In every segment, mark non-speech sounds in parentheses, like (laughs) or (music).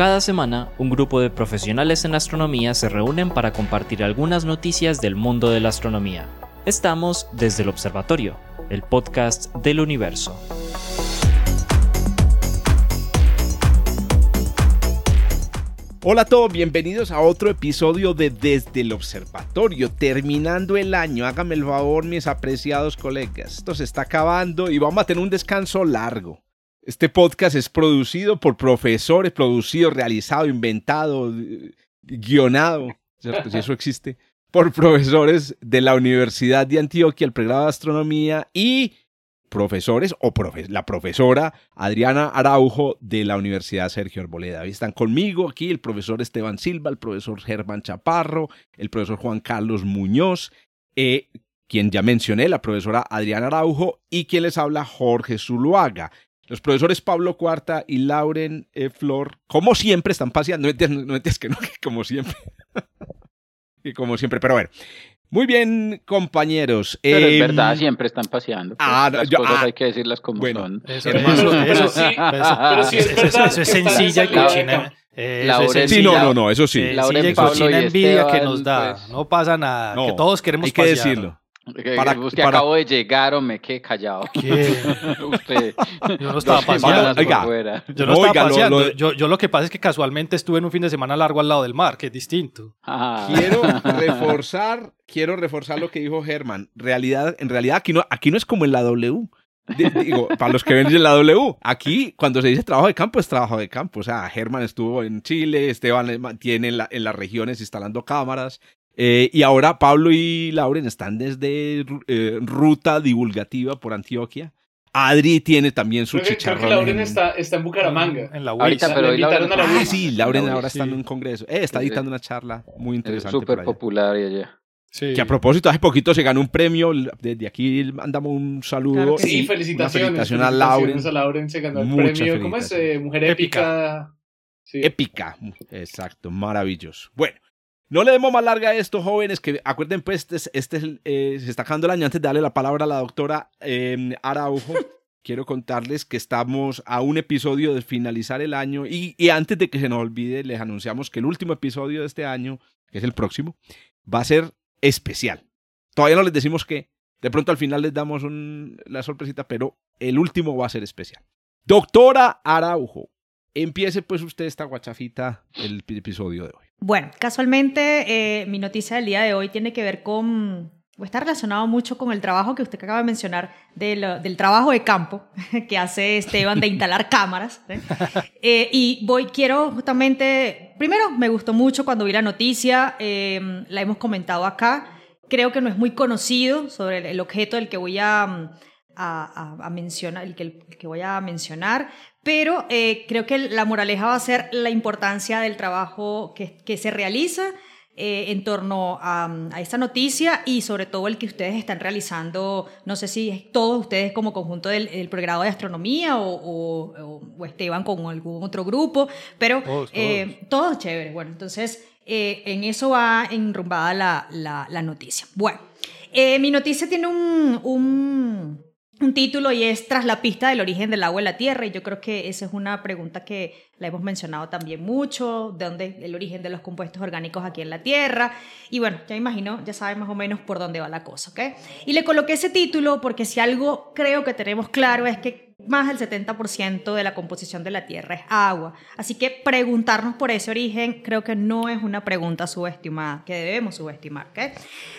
Cada semana, un grupo de profesionales en astronomía se reúnen para compartir algunas noticias del mundo de la astronomía. Estamos desde el Observatorio, el podcast del universo. Hola a todos, bienvenidos a otro episodio de Desde el Observatorio. Terminando el año, háganme el favor, mis apreciados colegas. Esto se está acabando y vamos a tener un descanso largo. Este podcast es producido por profesores, producido, realizado, inventado, guionado, ¿cierto? si eso existe, por profesores de la Universidad de Antioquia, el pregrado de astronomía y profesores o la profesora Adriana Araujo de la Universidad Sergio Arboleda. están conmigo aquí el profesor Esteban Silva, el profesor Germán Chaparro, el profesor Juan Carlos Muñoz, eh, quien ya mencioné, la profesora Adriana Araujo y quien les habla Jorge Zuluaga. Los profesores Pablo Cuarta y Lauren e. Flor, como siempre, están paseando. No es que no, que como siempre. (laughs) y como siempre, pero bueno. Muy bien, compañeros. Pero es em, verdad, siempre están paseando. Pues, ah, las cosas ah, hay que decirlas como son. Eso, eso, sí, pero sí es verdad, eso, es sencilla y cochina. sí, no, no, no, eso sí. Lauren, y cochina envidia que nos da. Pues, no pasa nada, que todos queremos hay que decirlo. Para, usted acabo de llegar o me quedé callado. (laughs) usted, yo no estaba (laughs) paseando. yo no estaba paseando. yo, yo, lo que pasa es que casualmente estuve en un fin de semana largo al lado del mar, que es distinto. Ah. Quiero (laughs) reforzar, quiero reforzar lo que dijo Germán. Realidad, en realidad aquí no, aquí no es como en la W. Digo, para los que ven en la W, aquí cuando se dice trabajo de campo es trabajo de campo. O sea, Germán estuvo en Chile, Esteban tiene en las regiones instalando cámaras, eh, y ahora Pablo y Lauren están desde eh, ruta divulgativa por Antioquia. Adri tiene también su chicharrón. Lauren está, está, en Bucaramanga. En la Ahorita, pero Lauren, ah, sí, Lauren ahora está en un congreso. Eh, está editando una charla muy interesante. Súper popular y allá. Sí. Que a propósito, hace poquito se ganó un premio. Desde aquí mandamos un saludo. sí, felicitaciones. Felicitaciones a Lauren. a Lauren se ganó el premio. ¿Cómo es? Mujer épica. Épica. Exacto, maravilloso. Bueno, no le demos más larga a esto, jóvenes, que acuerden, pues, este, este eh, se está acabando el año. Antes de darle la palabra a la doctora eh, Araujo, (laughs) quiero contarles que estamos a un episodio de finalizar el año y, antes de que se nos olvide, les anunciamos que el último episodio de este año, que es el próximo, va a ser especial. Todavía no les decimos que, de pronto al final les damos la sorpresita, pero el último va a ser especial. Doctora Araujo, empiece pues usted esta guachafita el episodio de hoy. Bueno, casualmente eh, mi noticia del día de hoy tiene que ver con, o está relacionado mucho con el trabajo que usted acaba de mencionar, del trabajo de campo (laughs) que hace Esteban de instalar cámaras. ¿eh? Eh, y voy, quiero justamente, primero me gustó mucho cuando vi la noticia, la hemos comentado acá, creo que no es muy conocido sobre el, objeto del que voy a... A, mencionar, el que, el que, voy a mencionar, pero eh, creo que la moraleja va a ser la importancia del trabajo que, que se realiza eh, en torno a, a, esta noticia y sobre todo el que ustedes están realizando, no sé si todos ustedes como conjunto del, del programa de astronomía o, o, Esteban con algún otro grupo, pero todos, eh, todos. chévere. Bueno, entonces en eso va enrumbada la, la, la noticia. Bueno, mi noticia tiene un, un un título y es Tras la pista del origen del agua en la Tierra. Y yo creo que esa es una pregunta que la hemos mencionado también mucho, de dónde el origen de los compuestos orgánicos aquí en la Tierra. Y bueno, ya imagino, ya saben más o menos por dónde va la cosa, ¿ok? Y le coloqué ese título porque si algo creo que tenemos claro es que más del 70% de la composición de la Tierra es agua. Así que preguntarnos por ese origen creo que no es una pregunta subestimada, que debemos subestimar, ¿ok?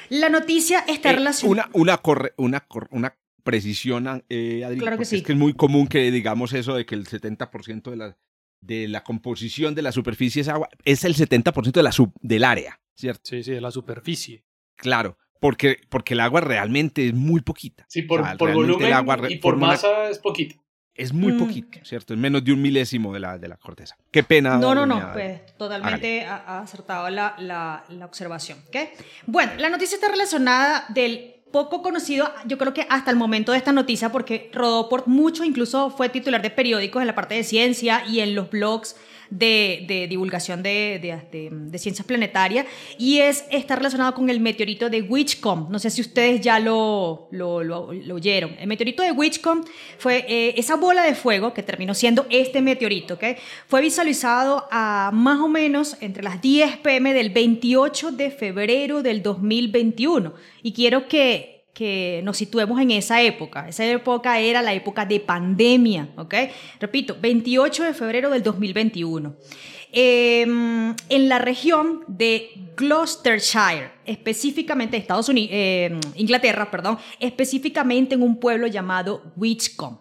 La noticia está eh, relacionada... Una, una, una, una precisión, eh, Adri, claro que sí. es que es muy común que digamos eso de que el 70% de la, de la composición de la superficie es agua, es el 70% de la sub, del área, ¿cierto? Sí, sí, de la superficie. Claro, porque, porque el agua realmente es muy poquita. Sí, por, por volumen el agua y por masa es poquita. Es muy mm. poquito, ¿cierto? Es menos de un milésimo de la, de la corteza. Qué pena. No, no, no, pues totalmente ha, acertado la, la, la observación. ¿okay? Bueno, la noticia está relacionada del poco conocido, yo creo que hasta el momento de esta noticia, porque rodó por mucho, incluso fue titular de periódicos en la parte de ciencia y en los blogs de, divulgación de, ciencias planetarias y es, está relacionado con el meteorito de Witchcomb. No sé si ustedes ya lo, lo, oyeron. El meteorito de Witchcomb fue eh, esa bola de fuego que terminó siendo este meteorito. ¿okay? Fue visualizado a más o menos entre las 10 pm del 28 de febrero del 2021. Y quiero que que nos situemos en esa época. Esa época era la época de pandemia, ¿ok? Repito, 28 de febrero del 2021. Em, en la región de Gloucestershire, específicamente Estados Unidos, em, Inglaterra, perdón, específicamente en un pueblo llamado Witchcombe.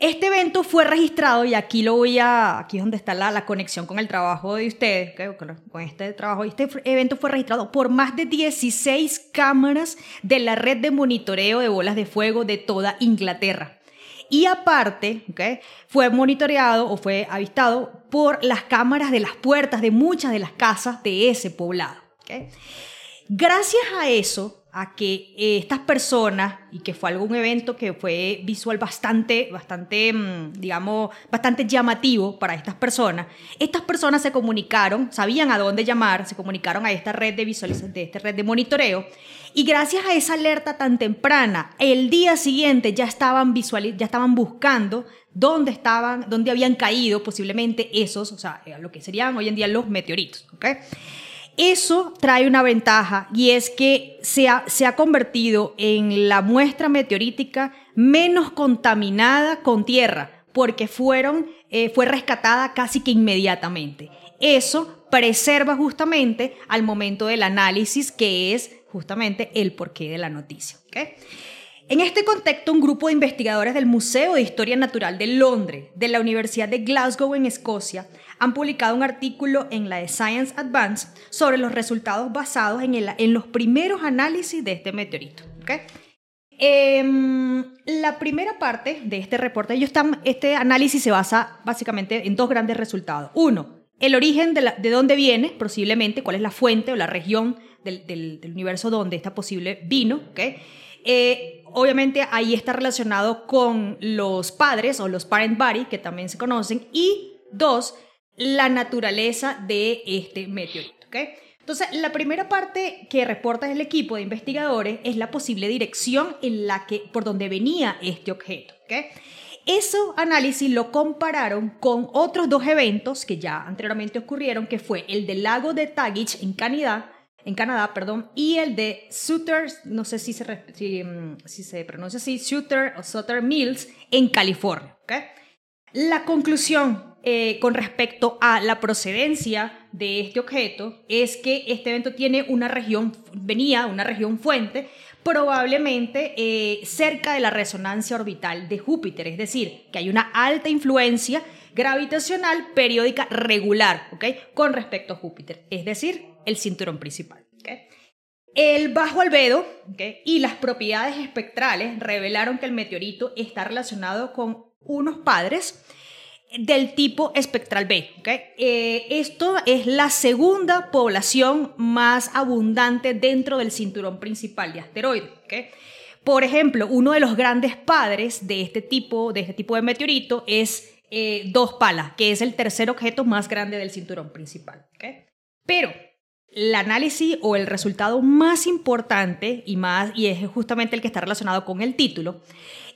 Este evento fue registrado y aquí lo voy a, aquí es donde está la, la conexión con el trabajo de ustedes, con este trabajo. Este evento fue registrado por más de 16 cámaras de la red de monitoreo de bolas de fuego de toda Inglaterra. Y aparte, fue monitoreado o fue avistado por las cámaras de las puertas de muchas de las casas de ese poblado. Gracias a eso, a que eh, estas personas, y que fue algún evento que fue visual bastante, bastante, mm, digamos, bastante llamativo para estas personas, estas personas se comunicaron, sabían a dónde llamar, se comunicaron a esta red de visualización, de esta red de monitoreo, y gracias a esa alerta tan temprana, el día siguiente ya estaban, ya estaban buscando dónde estaban, dónde habían caído posiblemente esos, o sea, lo que serían hoy en día los meteoritos, ¿ok? Eso trae una ventaja y es que se ha, se ha convertido en la muestra meteorítica menos contaminada con tierra, porque fueron, eh, fue rescatada casi que inmediatamente. Eso preserva justamente al momento del análisis, que es justamente el porqué de la noticia. En este contexto, un grupo de investigadores del Museo de Historia Natural de Londres, de la Universidad de Glasgow en Escocia, han publicado un artículo en la de Science Advance sobre los resultados basados en, en los primeros análisis de este meteorito. ¿okay? Em, la primera parte de este reporte, ellos están, este análisis se basa básicamente en dos grandes resultados. Uno, el origen de, de dónde viene, posiblemente, cuál es la fuente o la región del, del, universo donde esta posible vino. ¿okay? Eh, obviamente ahí está relacionado con los padres o los parent body, que también se conocen. Y dos, la naturaleza de este meteorito. Entonces, la primera parte que reporta el equipo de investigadores es la posible dirección en la que, por donde venía este objeto. ¿okay? Ese análisis lo compararon con otros dos eventos que ya anteriormente ocurrieron, que fue el del lago de Tagish en Canadá, en Canadá, perdón, y el de Sutter, no sé si se, mm, si, se pronuncia así, Sutter o Sutter Mills en California. ¿okay? La conclusión eh, con respecto a la procedencia de este objeto es que este evento tiene una región, venía una región fuente, probablemente eh, cerca de la resonancia orbital de Júpiter, es decir, que hay una alta influencia gravitacional periódica regular. Con respecto a Júpiter, es decir, el cinturón principal. El bajo albedo y las propiedades espectrales revelaron que el meteorito está relacionado con unos padres del tipo espectral B. Eh, esto es la segunda población más abundante dentro del cinturón principal de asteroides. Por ejemplo, uno de los grandes padres de este tipo de, este tipo de meteorito es eh, Dos Palas, que es el tercer objeto más grande del cinturón principal. Pero el análisis o el resultado más importante y, más, y es justamente el que está relacionado con el título,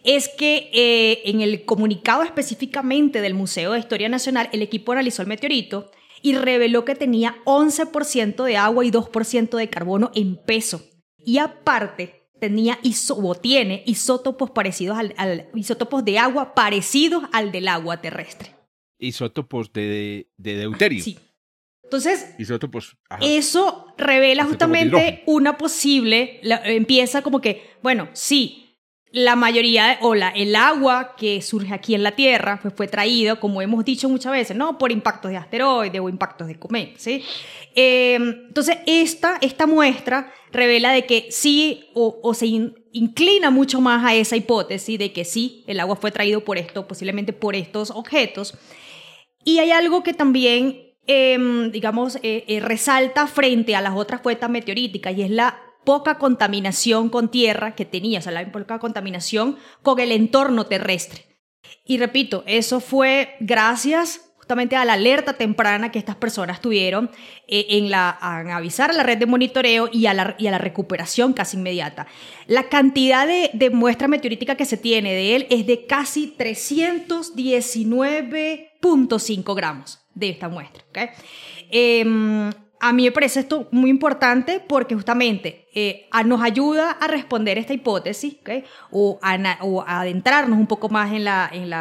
es que eh, en el comunicado específicamente del Museo de Historia Nacional, el equipo analizó el meteorito y reveló que tenía 11% de agua y 2% de carbono en peso. Y aparte, tenía o tiene isótopos parecidos al, isótopos de agua parecidos al del agua terrestre. Isótopos de, de deuterio. Sí. Entonces, eso revela justamente una posible, empieza como que, bueno, sí, la mayoría, o la, el agua que surge aquí en la Tierra pues fue traído, como hemos dicho muchas veces, ¿no? Por impactos de asteroides o impactos de cometas, ¿sí? Em, entonces, esta, esta muestra revela de que sí, o, se inclina mucho más a esa hipótesis de que sí, el agua fue traído por esto, posiblemente por estos objetos. Y hay algo que también, em, digamos, eh, eh, resalta frente a las otras fuentes meteoríticas, y es la poca contaminación con tierra que tenía, o sea, la poca contaminación con el entorno terrestre. Y repito, eso fue gracias justamente a la alerta temprana que estas personas tuvieron eh, en, avisar a la red de monitoreo y a la, recuperación casi inmediata. La cantidad de, de, muestra meteorítica que se tiene de él es de casi 319.5 gramos de esta muestra. ¿okay? Em, a mí me parece esto muy importante porque justamente eh, nos ayuda a responder esta hipótesis o, a, adentrarnos un poco más en, la, el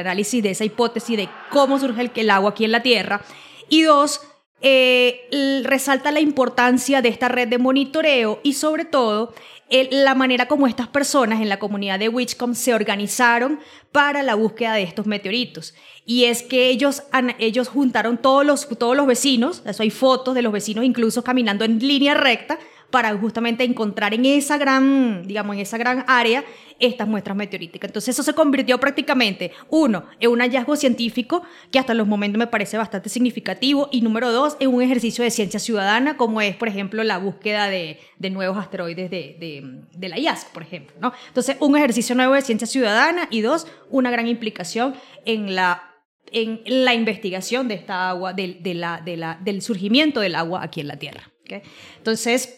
análisis de esa hipótesis de cómo surge el, el agua aquí en la Tierra. Y dos, eh, resalta la importancia de esta red de monitoreo y sobre todo la manera como estas personas en la comunidad de Witchcom se organizaron para la búsqueda de estos meteoritos. Y es que ellos, ellos juntaron todos los, todos los vecinos, eso hay fotos de los vecinos incluso caminando en línea recta para justamente encontrar en esa gran, digamos, en esa gran área estas muestras meteoríticas. Entonces eso se convirtió prácticamente, uno, en un hallazgo científico que hasta los momentos me parece bastante significativo y número dos, en un ejercicio de ciencia ciudadana como es, por ejemplo, la búsqueda de, nuevos asteroides de, la IASC, por ejemplo. ¿no? Entonces, un ejercicio nuevo de ciencia ciudadana y dos, una gran implicación en la en la investigación de esta agua, de, del surgimiento del agua aquí en la Tierra. Entonces,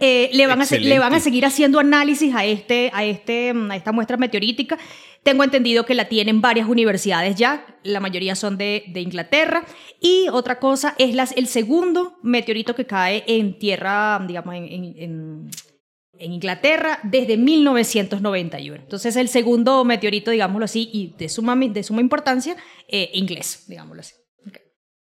eh, le, van a, le van a seguir haciendo análisis a, este, a, este, a esta muestra meteorítica. Tengo entendido que la tienen varias universidades ya, la mayoría son de, de Inglaterra. Y otra cosa es las, el segundo meteorito que cae en tierra, digamos, en, en, en Inglaterra desde 1991. Entonces, el segundo meteorito, digámoslo así, y de suma, de suma importancia, eh, inglés, digámoslo así.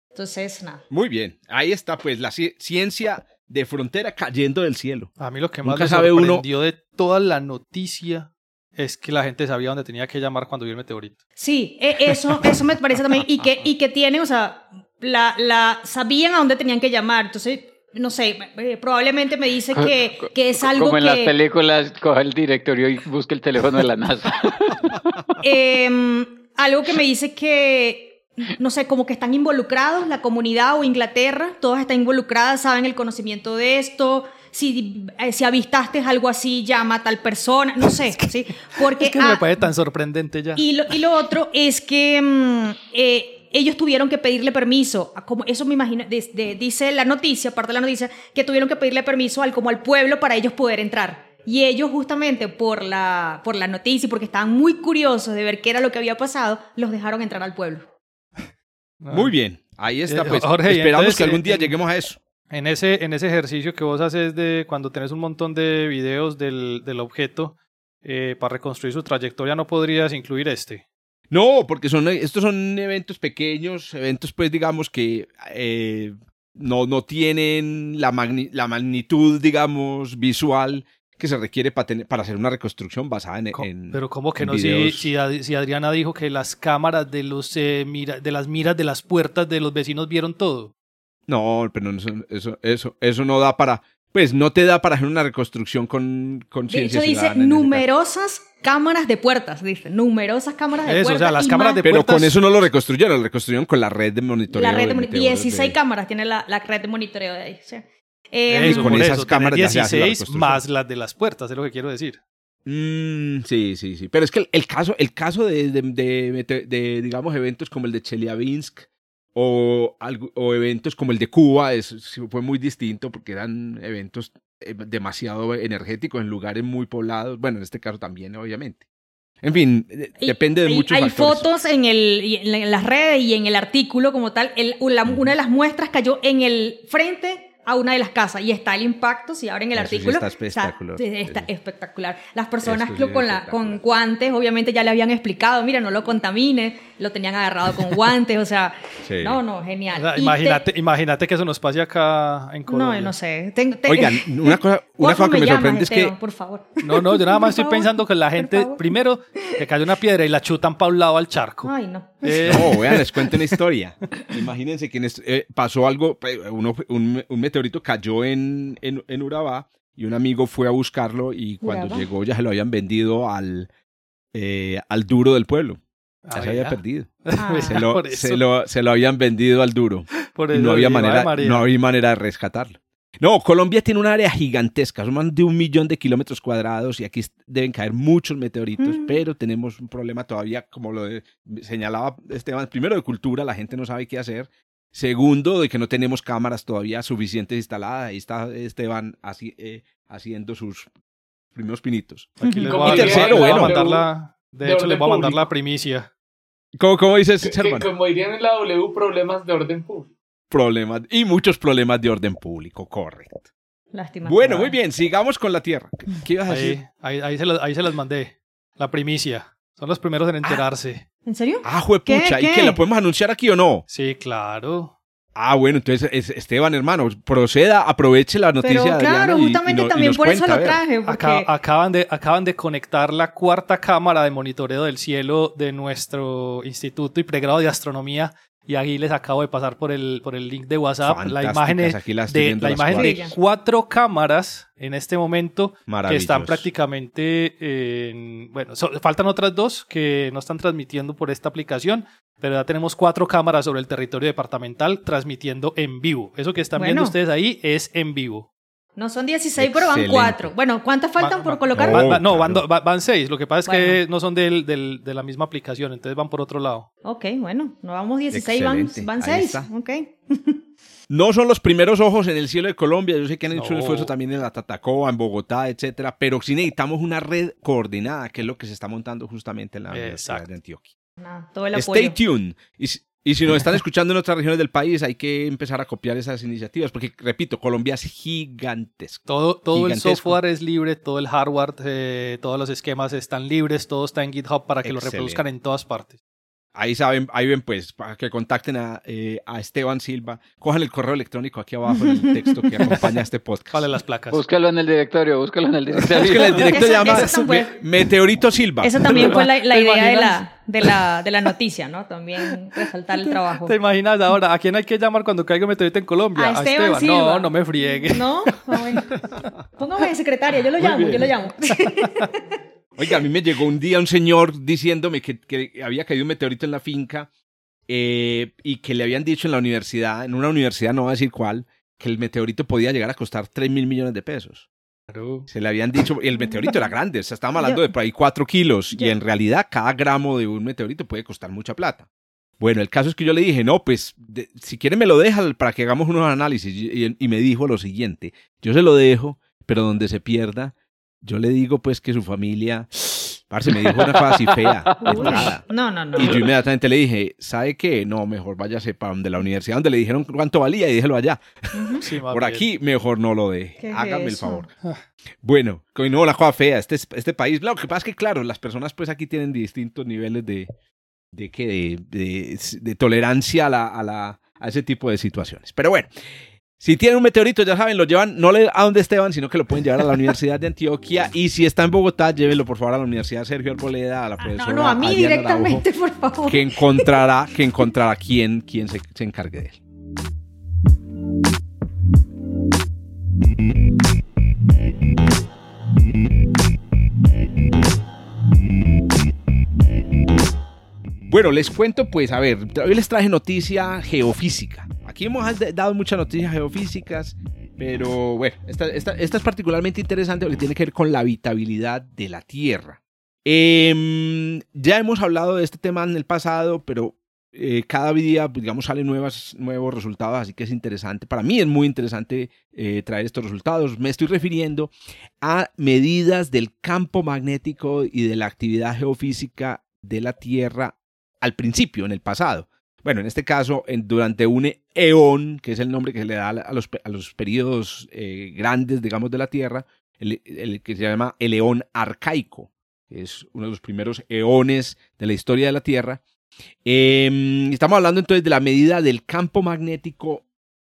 Entonces, nada. Muy bien, ahí está pues la ciencia de frontera cayendo del cielo. A mí lo que más me sorprendió de toda la noticia es que la gente sabía dónde tenía que llamar cuando vio el meteorito. Sí, e, eso, eso me parece también. Y que, y que tienen, o sea, la, la, sabían a dónde tenían que llamar. Entonces, no sé, eh, probablemente me dice que, que es algo Como en las películas, coge el directorio y busca el teléfono de la NASA. (laughs) Em, algo que me dice que no sé, como que están involucrados, la comunidad o Inglaterra, todas están involucradas, saben el conocimiento de esto. Si, eh, si avistaste algo así, llama a tal persona, no sé, ¿sí? (laughs) Porque, es que me ah, parece tan sorprendente ya. Y lo, y lo otro es que mm, eh, ellos tuvieron que pedirle permiso, como eso me imagino, dice la noticia, parte de la noticia, que tuvieron que pedirle permiso al, como al pueblo para ellos poder entrar. Y ellos justamente por la, por la noticia y porque estaban muy curiosos de ver qué era lo que había pasado, los dejaron entrar al pueblo. Muy bien, ahí está. Eh, pues, esperamos que algún día lleguemos a eso. En ese, en ese ejercicio que vos haces de cuando tenés un montón de videos del, del objeto eh, para reconstruir su trayectoria, ¿no podrías incluir este? No, porque son, estos son eventos pequeños, eventos pues digamos que eh, no, no tienen la, la magnitud, digamos, visual que se requiere para, para hacer una reconstrucción basada en... pero ¿cómo que no? Si, si, Adriana dijo que las cámaras de, los, eh, mira, de las miras de las puertas de los vecinos vieron todo. No, pero eso, eso, eso, eso no da para... Pues no te da para hacer una reconstrucción con, con De hecho dice numerosas cámaras de puertas, dice, numerosas cámaras de puertas. Eso, o sea, las cámaras de puertas. Pero con eso no lo reconstruyeron, lo reconstruyeron con la red de monitoreo. La red de, monitoreo. 16 cámaras tiene la, la, red de monitoreo de ahí. ¿sí? Eh, con esas cámaras 16 más las de las puertas, es lo que quiero decir. Mm, sí, sí, sí. Pero es que el, caso, el caso de, de, digamos, eventos como el de Chelyabinsk o, o eventos como el de Cuba es, fue muy distinto porque eran eventos eh, demasiado energéticos en lugares muy poblados. Bueno, en este caso también, obviamente. En fin, depende de muchos hay fotos en, el, en las redes y en el artículo como tal. una de las muestras cayó en el frente a una de las casas y está el impacto, si abren el artículo. está espectacular. Está, espectacular. Las personas con, la, con guantes, obviamente ya le habían explicado, mira, no lo contamine, lo tenían agarrado con (laughs) guantes, o sea, no, no, genial. imagínate, imagínate que eso nos pase acá en Colombia. No, no sé. Oigan, (laughs) una cosa, una cosa que me, sorprende es que... Por favor. No, no, yo nada (laughs) más estoy pensando que la gente, primero, le cae una piedra y la chutan para un lado al charco. Ay, no. Eh, no, vean, les cuento una historia. Imagínense que eh, pasó algo, uno, un, un meteorito cayó en, en, Urabá y un amigo fue a buscarlo y cuando llegó ya se lo habían vendido al, eh, al duro del pueblo. Ya se había perdido. (laughs) Ah. Se, lo, se, lo, se, lo, habían vendido al duro. no, había manera, no había manera de rescatarlo. No, Colombia tiene un área gigantesca, son más de un millón de kilómetros cuadrados y aquí deben caer muchos meteoritos, mm. pero tenemos un problema todavía, como lo señalaba Esteban, primero de cultura, la gente no sabe qué hacer. Segundo, de que no tenemos cámaras todavía suficientes instaladas. Ahí está Esteban así, eh, haciendo sus primeros pinitos. Aquí les y tercero, bueno, la, de, hecho, les voy a mandar la primicia. ¿Cómo, cómo dices, Como dirían en la W, problemas de orden público. Problemas, y muchos problemas de orden público, correcto. Lástima. Bueno, muy bien, sigamos con la Tierra. ¿Qué ibas a decir? Ahí, ahí, se ahí se las mandé. La primicia. Son los primeros en enterarse. ¿En serio? Ah, juepucha. ¿Y qué? la podemos anunciar aquí o no? Sí, claro. Ah, bueno, entonces Esteban, hermano, proceda, aproveche la noticia Pero, claro, justamente también por eso lo traje. acaban, de, acaban de conectar la cuarta cámara de monitoreo del cielo de nuestro instituto y pregrado de astronomía y aquí les acabo de pasar por el, por el link de WhatsApp la imagen, de, la imagen de cuatro cámaras en este momento que están prácticamente en, bueno, faltan otras dos que no están transmitiendo por esta aplicación, pero ya tenemos cuatro cámaras sobre el territorio departamental transmitiendo en vivo. Eso que están viendo ustedes ahí es en vivo. No son 16, pero van 4. Bueno, ¿cuántas faltan por colocar? no, van, 6. Lo que pasa es que no son del, del, de la misma aplicación, entonces van por otro lado. Ok, bueno, no vamos 16, van, 6. Ok. (laughs) No son los primeros ojos en el cielo de Colombia. Yo sé que han hecho un esfuerzo también en la Tatacoa, en Bogotá, etcétera. Pero sí necesitamos una red coordinada, que es lo que se está montando justamente en la Universidad de Antioquia. todo el apoyo. Stay tuned. Y si nos están escuchando en otras regiones del país, hay que empezar a copiar esas iniciativas, porque, repito, Colombia es gigantesco. Todo, todo el software es libre, todo el hardware, eh, todos los esquemas están libres, todo está en GitHub para que lo reproduzcan en todas partes. Ahí saben, ahí ven pues, para que contacten a, eh, a Esteban Silva, cojan el correo electrónico aquí abajo en el (laughs) texto que acompaña este podcast. Vale las placas. Búscalo en el directorio, búscalo en el directorio. Búscalo en el directorio, llama Meteorito Silva. Esa también fue la, la idea de la, de, la, de la noticia, ¿no? También resaltar el trabajo. ¿Te imaginas ahora a quién hay que llamar cuando caiga meteorito en Colombia? A Esteban. Silva. No, no me friegue. No, no bueno. (laughs) Póngame de secretaria, yo lo llamo, yo lo llamo. (laughs) Oiga, a mí me llegó un día un señor diciéndome que, que había caído un meteorito en la finca eh, y que le habían dicho en la universidad, en una universidad, no voy a decir cuál, que el meteorito podía llegar a costar 3 mil millones de pesos. Se le habían dicho, y el meteorito era grande, o sea, estábamos hablando de por ahí 4 kilos, y en realidad cada gramo de un meteorito puede costar mucha plata. Bueno, el caso es que yo le dije, no, pues si quiere me lo deja para que hagamos unos análisis. Y, y, me dijo lo siguiente, yo se lo dejo, pero donde se pierda, yo le digo pues que su familia (sniffs) Parce, me dijo una cosa así fea. no, no, no. Y yo inmediatamente le dije, ¿sabe qué? No, mejor váyase para donde la universidad, donde le dijeron cuánto valía y déjelo allá. Por aquí, mejor no lo deje. Hágame el favor. bueno, no, la cosa fea. Este, este país, lo que pasa es que, claro, las personas pues aquí tienen distintos niveles de, de, de, de, de tolerancia a, la, a, la, a ese tipo de situaciones. Pero bueno. Si tienen un meteorito, ya saben, lo llevan no a donde Esteban, sino que lo pueden llevar a la Universidad de Antioquia. (laughs) Y si está en Bogotá, llévenlo por favor a la Universidad Sergio Arboleda, a la profesora. no, no, a mí directamente, por favor. Que encontrará, que encontrará quién, quién se, se encargue de él. Bueno, les cuento, pues, a ver, hoy les traje noticia geofísica. Aquí hemos dado muchas noticias geofísicas, pero bueno, esta, es particularmente interesante porque tiene que ver con la habitabilidad de la Tierra. Em, ya hemos hablado de este tema en el pasado, pero eh, cada día, digamos, salen nuevas, nuevos resultados, así que es interesante. Para mí es muy interesante eh, traer estos resultados. Me estoy refiriendo a medidas del campo magnético y de la actividad geofísica de la Tierra al principio, en el pasado bueno, en este caso, durante un eón, que es el nombre que se le da a los, a los periodos eh, grandes, digamos, de la Tierra, el, que se llama el eón arcaico, que es uno de los primeros eones de la historia de la Tierra. Em, estamos hablando entonces de la medida del campo magnético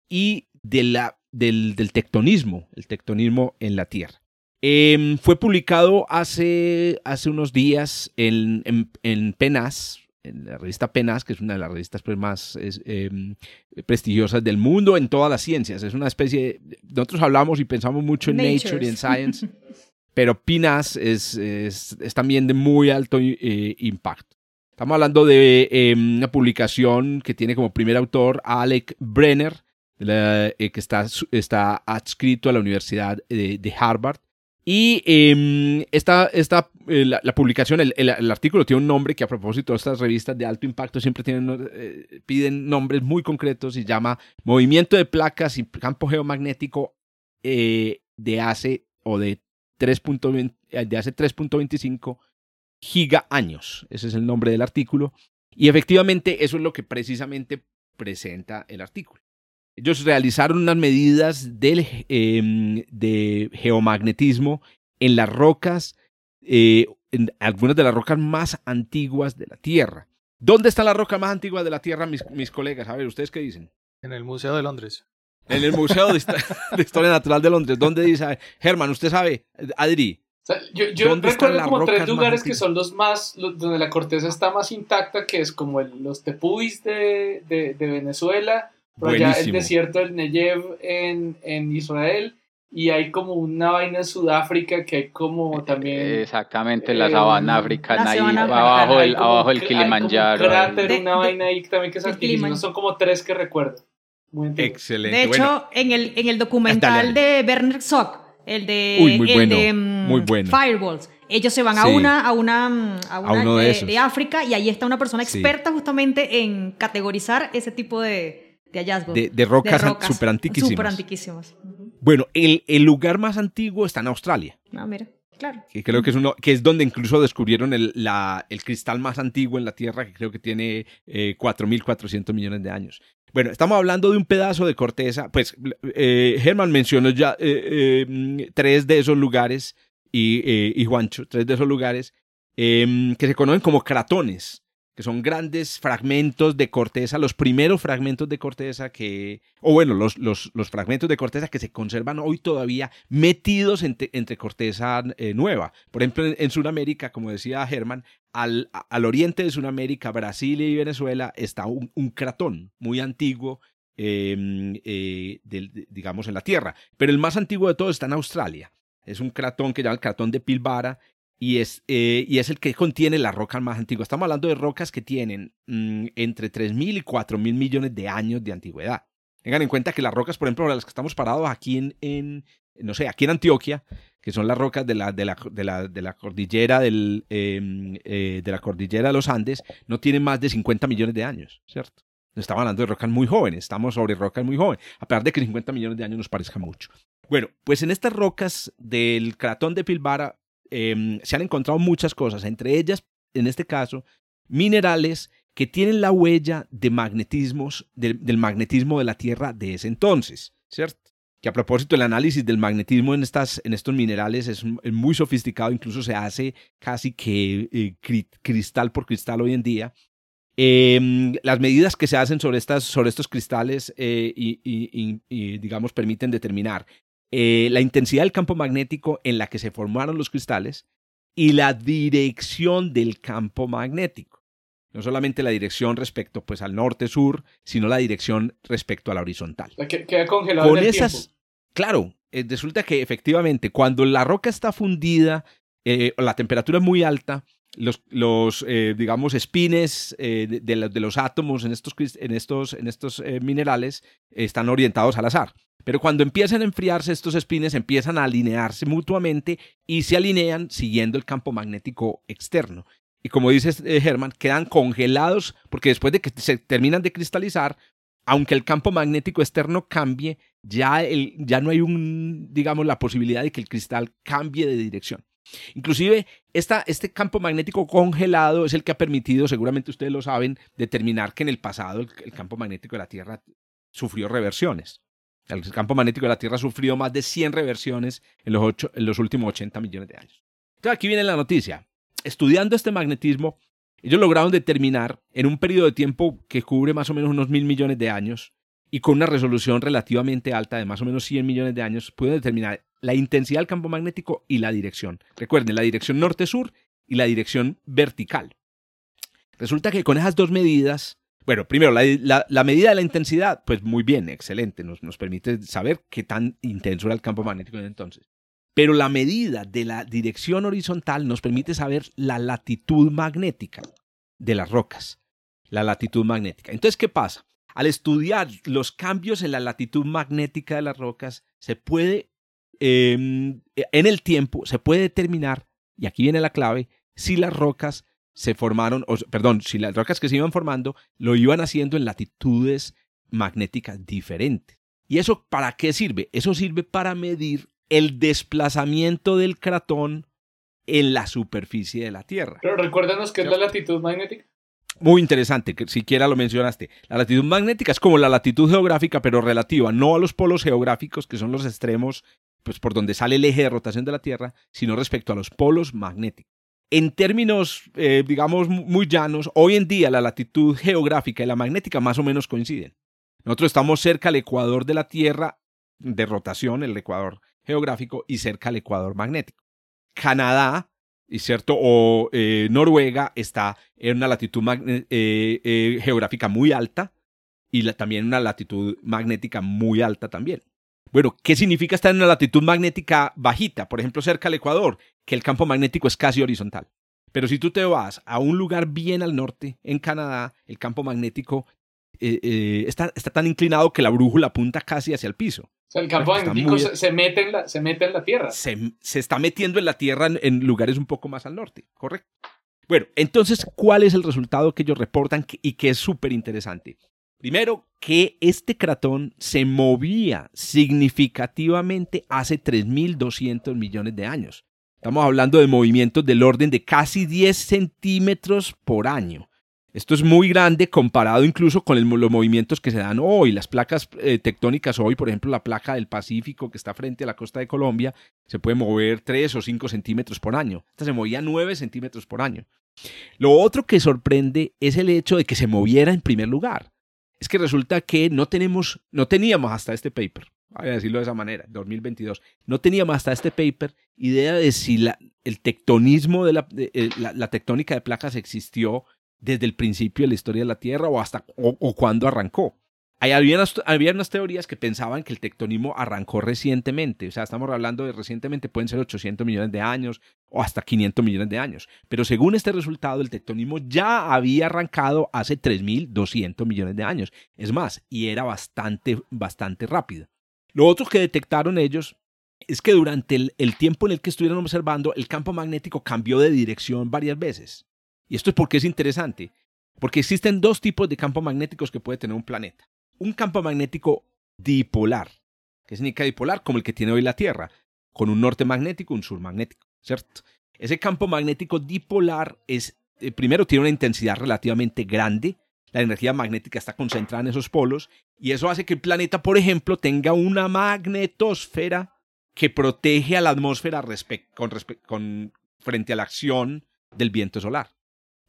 y de la, del, del tectonismo, el tectonismo en la Tierra. Em, fue publicado hace, hace unos días en, en, en PENAS, en la revista Penas, que es una de las revistas pues, más em, prestigiosas del mundo en todas las ciencias. Es una especie, nosotros hablamos y pensamos mucho en Nature y en Science, (laughs) pero Penas es, es, también de muy alto eh, impacto. Estamos hablando de em, una publicación que tiene como primer autor a Alec Brenner, que está, está adscrito a la Universidad de, Harvard. Y em, esta, esta la, publicación, el, el, artículo tiene un nombre que a propósito de estas revistas de alto impacto siempre tienen, piden nombres muy concretos y llama Movimiento de placas y campo geomagnético de hace o de 3.20 de hace 3.25 giga años. Ese es el nombre del artículo. Y efectivamente eso es lo que precisamente presenta el artículo. Ellos realizaron unas medidas del, em, de geomagnetismo en las rocas, eh, en algunas de las rocas más antiguas de la Tierra. ¿Dónde está la roca más antigua de la Tierra, mis, mis colegas? A ver, ¿ustedes qué dicen? En el Museo de Londres. En el Museo de, (laughs) Historia Natural de Londres. ¿Dónde dice? Germán, usted sabe, Adri, yo, recuerdo como tres lugares que son los más, donde la corteza está más intacta, que es como los tepuis de, de, Venezuela, por allá el desierto del Negev en, en Israel, y hay como una vaina en Sudáfrica que hay como también... Exactamente, la sabana eh, africana, ahí abajo, el, abajo el Kilimanjaro. Un cráter, una vaina ahí también que es son como tres que recuerdo. Excelente. De hecho, en, el, en el documental de Bernard Sock, el de, muy mm, Fireballs. Ellos se van a una, a una, mm, a una de, África y ahí está una persona experta justamente en categorizar ese tipo de, hallazgos. De, rocas, súper antiquísimas. Bueno, el, el, lugar más antiguo está en Australia. Ah, mira. Claro. Que creo que es uno, que es donde incluso descubrieron el, la, el cristal más antiguo en la Tierra, que creo que tiene eh, 4.400 millones de años. Bueno, estamos hablando de un pedazo de corteza. Pues eh, Germán mencionó ya eh, eh, tres de esos lugares y, y, Juancho, tres de esos lugares em, que se conocen como cratones que son grandes fragmentos de corteza, los primeros fragmentos de corteza que, o bueno, los, los, los fragmentos de corteza que se conservan hoy todavía metidos entre, entre corteza eh, nueva. Por ejemplo, en, Sudamérica, como decía Germán, al, al, oriente de Sudamérica, Brasil y Venezuela, está un, un cratón muy antiguo, em, eh, digamos, en la Tierra. Pero el más antiguo de todos está en Australia. Es un cratón que llama el cratón de Pilbara, y es, eh, y es el que contiene las rocas más antiguas. Estamos hablando de rocas que tienen mm, entre 3.000 y 4.000 millones de años de antigüedad. Tengan en cuenta que las rocas, por ejemplo, las que estamos parados aquí en, en no sé, aquí en Antioquia, que son las rocas de la, de la, de la, de la cordillera del, em, eh, de la cordillera de los Andes, no tienen más de 50 millones de años, ¿cierto? Estamos hablando de rocas muy jóvenes, estamos sobre rocas muy jóvenes, a pesar de que 50 millones de años nos parezca mucho. Bueno, pues en estas rocas del cratón de Pilbara Em, se han encontrado muchas cosas, entre ellas, en este caso, minerales que tienen la huella de magnetismos, del magnetismo de la Tierra de ese entonces, ¿cierto? Que a propósito, el análisis del magnetismo en, estas, en estos minerales es, muy sofisticado, incluso se hace casi que eh, cristal por cristal hoy en día. Em, las medidas que se hacen sobre, estas, sobre estos cristales eh, y, digamos, permiten determinar eh, la intensidad del campo magnético en la que se formaron los cristales y la dirección del campo magnético. No solamente la dirección respecto pues, al norte-sur, sino la dirección respecto a la horizontal. La que queda congelada Con esas, Claro, eh, resulta que efectivamente cuando la roca está fundida, eh, la temperatura es muy alta, los, los digamos, espines de, los átomos en estos, en estos, en estos minerales están orientados al azar. Pero cuando empiezan a enfriarse estos espines, empiezan a alinearse mutuamente y se alinean siguiendo el campo magnético externo. Y como dice eh, Herman, quedan congelados porque después de que se terminan de cristalizar, aunque el campo magnético externo cambie, ya, el, ya no hay un, digamos, la posibilidad de que el cristal cambie de dirección. Inclusive, este campo magnético congelado es el que ha permitido, seguramente ustedes lo saben, determinar que en el pasado el campo magnético de la Tierra sufrió reversiones. El campo magnético de la Tierra ha sufrido más de 100 reversiones en los, últimos 80 millones de años. Aquí viene la noticia. Estudiando este magnetismo, ellos lograron determinar en un periodo de tiempo que cubre más o menos unos mil millones de años y con una resolución relativamente alta de más o menos 100 millones de años, pueden determinar la intensidad del campo magnético y la dirección. Recuerden, la dirección norte-sur y la dirección vertical. Resulta que con esas dos medidas bueno, primero, la, medida de la intensidad, pues muy bien, excelente, nos, nos permite saber qué tan intenso era el campo magnético en entonces. Pero la medida de la dirección horizontal nos permite saber la latitud magnética de las rocas. La latitud magnética. Entonces, ¿qué pasa? Al estudiar los cambios en la latitud magnética de las rocas, se puede, em, en el tiempo, se puede determinar, y aquí viene la clave, si las rocas se formaron, o, perdón, si las rocas que se iban formando lo iban haciendo en latitudes magnéticas diferentes. ¿Y eso para qué sirve? Eso sirve para medir el desplazamiento del cratón en la superficie de la Tierra. Pero recuérdanos qué es la latitud magnética. Muy interesante, que siquiera lo mencionaste. La latitud magnética es como la latitud geográfica, pero relativa, no a los polos geográficos, que son los extremos pues, por donde sale el eje de rotación de la Tierra, sino respecto a los polos magnéticos. En términos, eh, digamos, muy llanos, hoy en día la latitud geográfica y la magnética más o menos coinciden. Nosotros estamos cerca al ecuador de la Tierra de rotación, el ecuador geográfico, y cerca al ecuador magnético. Canadá, y cierto, o eh, Noruega está en una latitud eh, eh, geográfica muy alta y también una latitud magnética muy alta también. Bueno, ¿qué significa estar en una latitud magnética bajita? Por ejemplo, cerca al Ecuador, que el campo magnético es casi horizontal. Pero si tú te vas a un lugar bien al norte, en Canadá, el campo magnético está, está, tan inclinado que la brújula apunta casi hacia el piso. O sea, el campo magnético se, mete en la, se mete en la Tierra. Se, está metiendo en la Tierra en, lugares un poco más al norte, correcto. Bueno, entonces, ¿cuál es el resultado que ellos reportan y que es súper interesante? Primero, que este cratón se movía significativamente hace 3.200 millones de años. Estamos hablando de movimientos del orden de casi 10 centímetros por año. Esto es muy grande comparado incluso con los movimientos que se dan hoy. Las placas eh, tectónicas hoy, por ejemplo, la placa del Pacífico que está frente a la costa de Colombia, se puede mover 3 o 5 centímetros por año. Esta se movía 9 centímetros por año. Lo otro que sorprende es el hecho de que se moviera en primer lugar. Es que resulta que no tenemos, no teníamos hasta este paper, voy a decirlo de esa manera, 2022, no teníamos hasta este paper idea de si el tectonismo de eh, la tectónica de placas existió desde el principio de la historia de la Tierra o hasta o, cuando arrancó. Hay, había, unas, teorías que pensaban que el tectonismo arrancó recientemente, o sea, estamos hablando de recientemente, pueden ser 800 millones de años o hasta 500 millones de años, pero según este resultado, el tectonismo ya había arrancado hace 3.200 millones de años, es más, y era bastante, bastante rápido. Lo otro que detectaron ellos es que durante el tiempo en el que estuvieron observando, el campo magnético cambió de dirección varias veces. Y esto es porque es interesante, porque existen dos tipos de campos magnéticos que puede tener un planeta. Un campo magnético dipolar, que significa dipolar como el que tiene hoy la Tierra, con un norte magnético y un sur magnético, ¿cierto? Ese campo magnético dipolar es, eh, primero, tiene una intensidad relativamente grande, la energía magnética está concentrada en esos polos, y eso hace que el planeta, por ejemplo, tenga una magnetosfera que protege a la atmósfera frente a la acción del viento solar.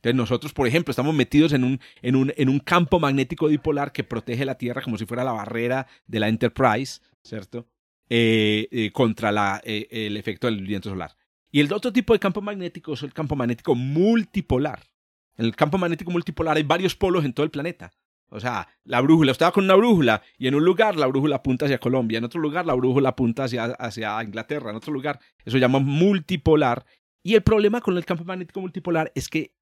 Entonces nosotros, por ejemplo, estamos metidos en un, en un, en un campo magnético dipolar que protege la Tierra como si fuera la barrera de la Enterprise, ¿cierto? Eh, eh, contra la, eh, el efecto del viento solar. Y el otro tipo de campo magnético es el campo magnético multipolar. En el campo magnético multipolar hay varios polos en todo el planeta. O sea, la brújula, usted va con una brújula y en un lugar la brújula apunta hacia Colombia, en otro lugar la brújula apunta hacia, hacia Inglaterra, en otro lugar eso se llama multipolar. Y el problema con el campo magnético multipolar es que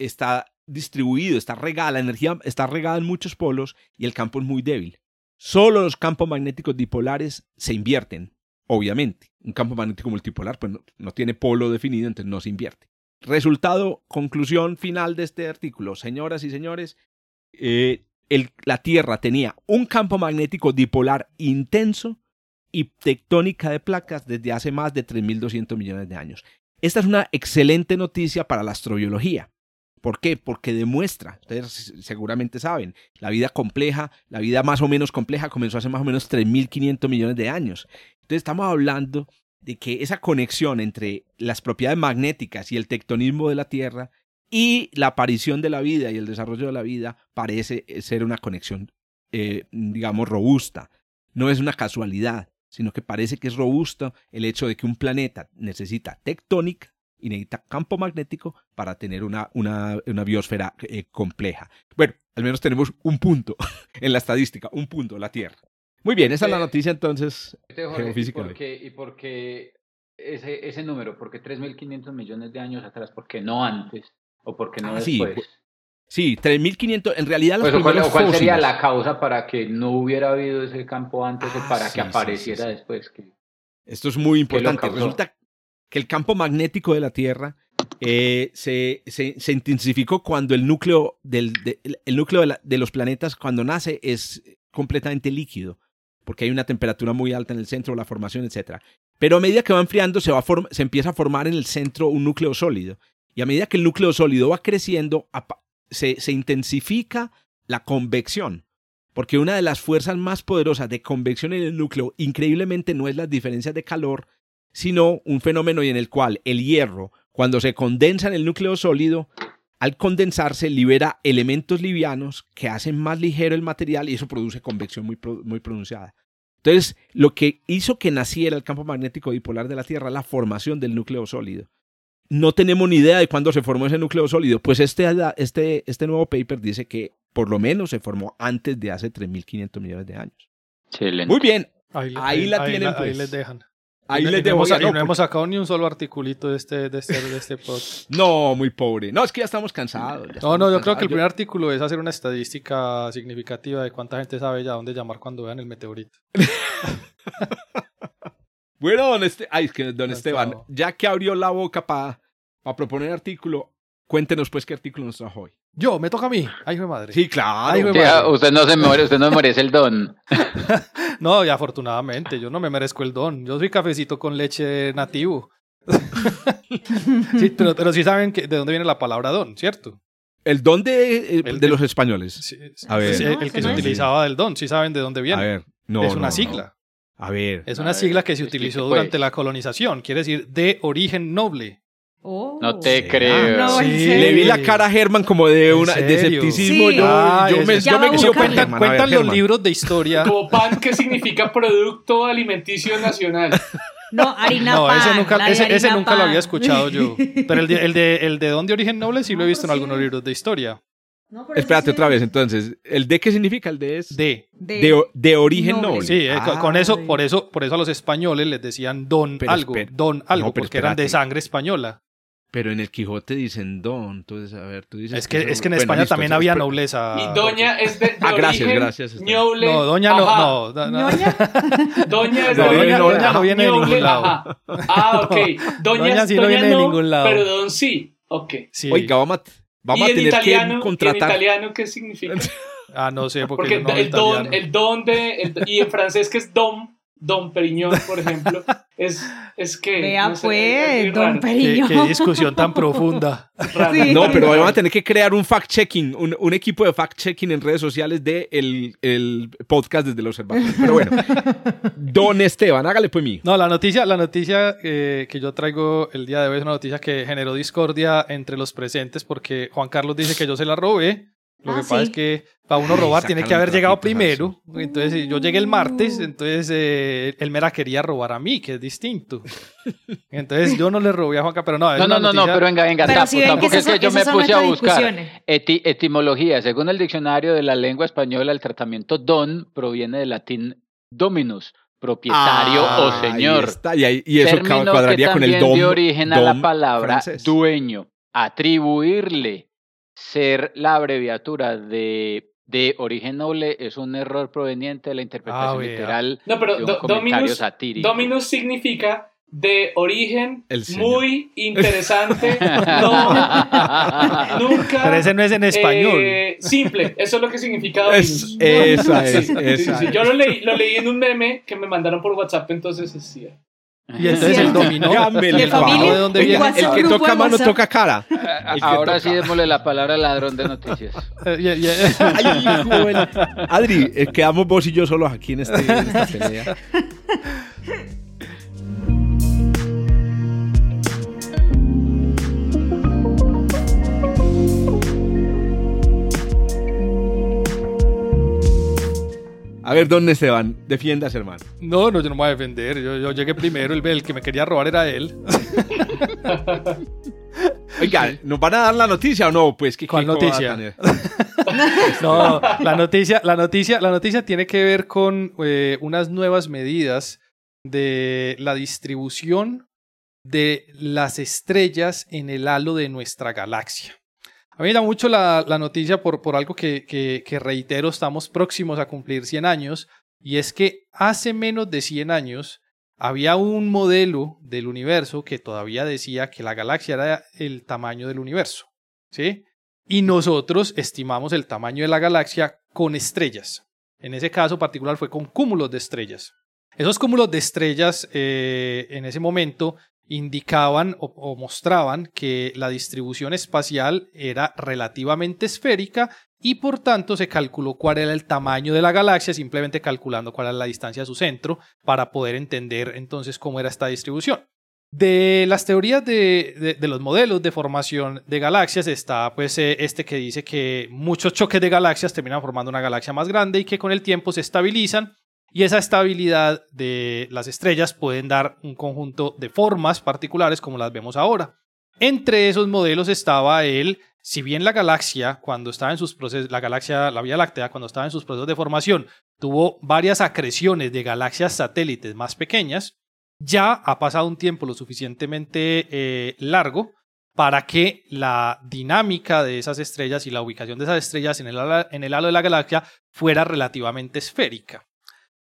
está distribuido, está regada, la energía está regada en muchos polos y el campo es muy débil. Solo los campos magnéticos dipolares se invierten, obviamente. Un campo magnético multipolar pues no, tiene polo definido, entonces no se invierte. Resultado, conclusión final de este artículo. Señoras y señores, eh, la Tierra tenía un campo magnético dipolar intenso y tectónica de placas desde hace más de 3.200 millones de años. Esta es una excelente noticia para la astrobiología. ¿Por qué? Porque demuestra, ustedes seguramente saben, la vida compleja, la vida más o menos compleja comenzó hace más o menos 3.500 millones de años. Entonces estamos hablando de que esa conexión entre las propiedades magnéticas y el tectonismo de la Tierra y la aparición de la vida y el desarrollo de la vida parece ser una conexión, eh, digamos, robusta. No es una casualidad, sino que parece que es robusto el hecho de que un planeta necesita tectónica y necesita campo magnético para tener una, una, una biosfera eh, compleja. Bueno, al menos tenemos un punto (laughs) en la estadística, un punto, la Tierra. Muy bien, esa es la noticia entonces geofísica. ¿Y por qué, ese, ese número? ¿Por qué 3.500 millones de años atrás? ¿Por qué no antes? ¿O por qué no ah, después? Sí, 3.500. En realidad, los pues, primeros ¿Cuál, sería la causa para que no hubiera habido ese campo antes o ah, para que apareciera después? Esto es muy importante. Resulta que el campo magnético de la Tierra eh, se, se, intensificó cuando el núcleo, del, el núcleo de, los planetas, cuando nace, es completamente líquido, porque hay una temperatura muy alta en el centro, la formación, etc. Pero a medida que va enfriando, se, va se empieza a formar en el centro un núcleo sólido. Y a medida que el núcleo sólido va creciendo, se, se intensifica la convección. Porque una de las fuerzas más poderosas de convección en el núcleo, increíblemente, no es las diferencias de calor, sino un fenómeno en el cual el hierro, cuando se condensa en el núcleo sólido, al condensarse libera elementos livianos que hacen más ligero el material y eso produce convección muy, muy pronunciada. Entonces, lo que hizo que naciera el campo magnético dipolar de la Tierra, la formación del núcleo sólido no tenemos ni idea de cuándo se formó ese núcleo sólido. Pues este, este, este nuevo paper dice que por lo menos se formó antes de hace 3.500 millones de años. Muy bien. Ahí, la tienen. Ahí, pues. les dejan. Ahí les dejo. no, hemos sacado ni un solo articulito de este, de este, de este (laughs) no, muy pobre. No, es que ya estamos cansados. no, no, yo creo que el primer artículo es hacer una estadística significativa de cuánta gente sabe ya dónde llamar cuando vean el meteorito. (laughs) Bueno, don, don Esteban, ya que abrió la boca para proponer artículo, cuéntenos pues qué artículo nos trajo hoy. Yo, me toca a mí. Ay, mi madre. Sí, claro. usted no se muere, usted no merece el don. (laughs) no, y afortunadamente, yo no me merezco el don. Yo soy cafecito con leche nativo. (laughs) sí, pero, sí saben que, de dónde viene la palabra don, ¿cierto? El don de, eh, de, los españoles. a ver. el que se utilizaba del don, sí saben de dónde viene. A ver, no. Es una sigla. A ver. Es una sigla que se utilizó durante la colonización, quiere decir de origen noble. Oh. No te creo. sí. Le vi la cara a Germán como de una de escepticismo. Yo, yo, me, yo me cuentan, cuentan los libros de historia. Como pan, ¿qué significa producto alimenticio nacional? No, harina no, ese nunca, ese, nunca lo había escuchado yo. (laughs) Pero el de, el de, el de dónde origen noble sí lo he visto en algunos libros de historia. Espérate otra vez, entonces, ¿el de qué significa el de es? De. De, origen noble. Sí, eh, con eso, por eso, por eso a los españoles les decían don algo, don algo, porque eran de sangre española. Pero en el Quijote dicen don, entonces, a ver, tú dices... Es que, es que en España también había nobleza. Y doña es de, Ah, gracias, gracias. Ñoble. No, doña no, no. Doña es de doña, doña no viene de ningún lado. Ah, ok. Doña, sí no viene de ningún lado. Pero don sí, ok. Sí. Oiga, vamos a Vamos a tener italiano, que contratar. ¿En italiano qué significa? ah, no sé, porque, porque el, don, el don de. y en francés que es dom, Don Periñón, por ejemplo, (laughs) es, es que. Vea, pues, Don Periñón. ¿Qué, discusión tan profunda. (laughs) No, pero vamos a tener que crear un fact-checking, un, un, equipo de fact-checking en redes sociales de el, el podcast desde el observatorio. Pero bueno, (laughs) Don Esteban, hágale pues mí. No, la noticia, la noticia eh, que yo traigo el día de hoy es una noticia que generó discordia entre los presentes porque Juan Carlos dice que yo se la robé. Lo que ah, pasa es que para uno robar tiene que haber llegado primero. Entonces, yo llegué el martes, entonces eh, él me la quería robar a mí, que es distinto. Entonces, yo no le robé a Juanca, pero no. No, no, no, no, pero venga, venga, tampoco es que yo me puse a buscar etimología. Según el diccionario de la lengua española, el tratamiento don proviene del latín dominus, propietario o señor. Y, eso cuadraría con el dom. de origen a la palabra dueño, atribuirle ser la abreviatura de, de origen noble es un error proveniente de la interpretación ah, literal no, pero de un comentario satírico. Dominus significa de origen muy interesante. (laughs) no, nunca. Pero ese no es en español. Eh, simple, eso es lo que significa Dominus. esa es. Yo lo leí, lo leí en un meme que me mandaron por WhatsApp, entonces sí. Y entonces el dominó. ¿De familia? ¿De dónde viene? El que toca mano toca cara. (laughs) Ahora sí démosle la palabra al ladrón de noticias. (laughs) (laughs) Adri, eh, quedamos vos y yo solos aquí en, este, en esta pelea. A ver, don Esteban, defiendas, hermano. No, no, yo no me voy a defender. Yo, llegué primero, el, el, que me quería robar era él. (laughs) Oiga, ¿nos van a dar la noticia o no? Pues, ¿qué, ¿Cuál noticia? (laughs) no, la noticia, la, noticia, la noticia tiene que ver con eh, unas nuevas medidas de la distribución de las estrellas en el halo de nuestra galaxia. A mí me da mucho la, noticia por, algo que, que, reitero, estamos próximos a cumplir 100 años, y es que hace menos de 100 años había un modelo del universo que todavía decía que la galaxia era el tamaño del universo, ¿sí? Y nosotros estimamos el tamaño de la galaxia con estrellas. En ese caso particular fue con cúmulos de estrellas. Esos cúmulos de estrellas eh, en ese momento indicaban o, mostraban que la distribución espacial era relativamente esférica y por tanto se calculó cuál era el tamaño de la galaxia simplemente calculando cuál era la distancia a su centro para poder entender entonces cómo era esta distribución. De las teorías de, de, los modelos de formación de galaxias está pues eh, este que dice que muchos choques de galaxias terminan formando una galaxia más grande y que con el tiempo se estabilizan y esa estabilidad de las estrellas pueden dar un conjunto de formas particulares como las vemos ahora. Entre esos modelos estaba el, si bien la galaxia, cuando estaba en sus procesos, la galaxia, la Vía Láctea, cuando estaba en sus procesos de formación, tuvo varias acreciones de galaxias satélites más pequeñas, ya ha pasado un tiempo lo suficientemente eh, largo para que la dinámica de esas estrellas y la ubicación de esas estrellas en el, en el halo de la galaxia fuera relativamente esférica.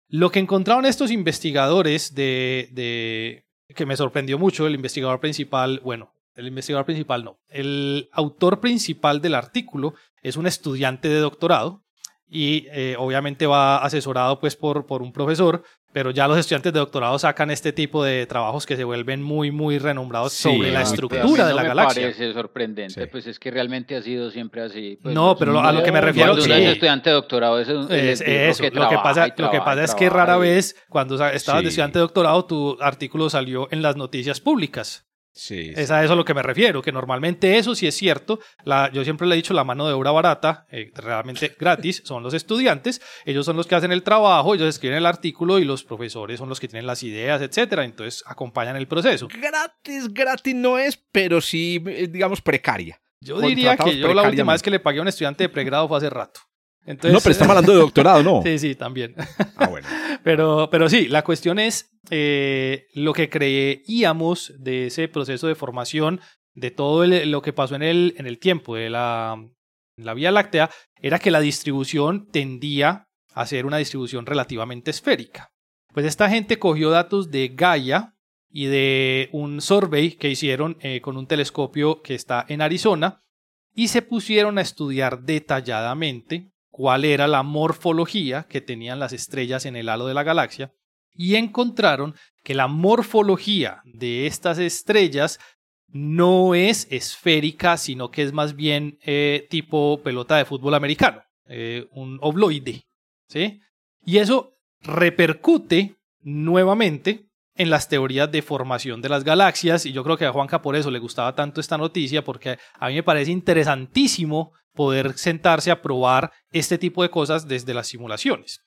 Lo que encontraron estos investigadores de, de, que me sorprendió mucho, el investigador principal, bueno, el investigador principal no, el autor principal del artículo es un estudiante de doctorado y eh, obviamente va asesorado pues por, por un profesor, pero ya los estudiantes de doctorado sacan este tipo de trabajos que se vuelven muy, muy renombrados sobre la estructura de la me galaxia. parece sorprendente, pues es que realmente ha sido siempre así. Pues, no, pero a lo que me refiero... Cuando sí. estudiante de doctorado es, es, eso. Que lo, que pasa, lo que pasa es que rara vez, cuando estabas de estudiante de doctorado, tu artículo salió en las noticias públicas. Es a eso a lo que me refiero, que normalmente eso sí es cierto. La, yo siempre le he dicho, la mano de obra barata, eh, realmente (laughs) gratis, son los estudiantes. Ellos son los que hacen el trabajo, ellos escriben el artículo y los profesores son los que tienen las ideas, etcétera. Entonces acompañan el proceso. Gratis, gratis no es, pero sí, eh, digamos, precaria. Yo diría que yo la última vez que le pagué a un estudiante de pregrado fue hace rato no, pero estamos hablando de doctorado, ¿no? (laughs) sí, sí, también. Ah, bueno. (laughs) pero, pero sí, la cuestión es eh, lo que creíamos de ese proceso de formación, de todo lo que pasó en el, en el tiempo de la, la Vía Láctea, era que la distribución tendía a ser una distribución relativamente esférica. Pues esta gente cogió datos de Gaia y de un survey que hicieron eh, con un telescopio que está en Arizona y se pusieron a estudiar detalladamente cuál era la morfología que tenían las estrellas en el halo de la galaxia y encontraron que la morfología de estas estrellas no es esférica, sino que es más bien eh, tipo pelota de fútbol americano, eh, un obloide. ¿sí? Y eso repercute nuevamente en las teorías de formación de las galaxias y yo creo que a Juanca por eso le gustaba tanto esta noticia porque a mí me parece interesantísimo poder sentarse a probar este tipo de cosas desde las simulaciones.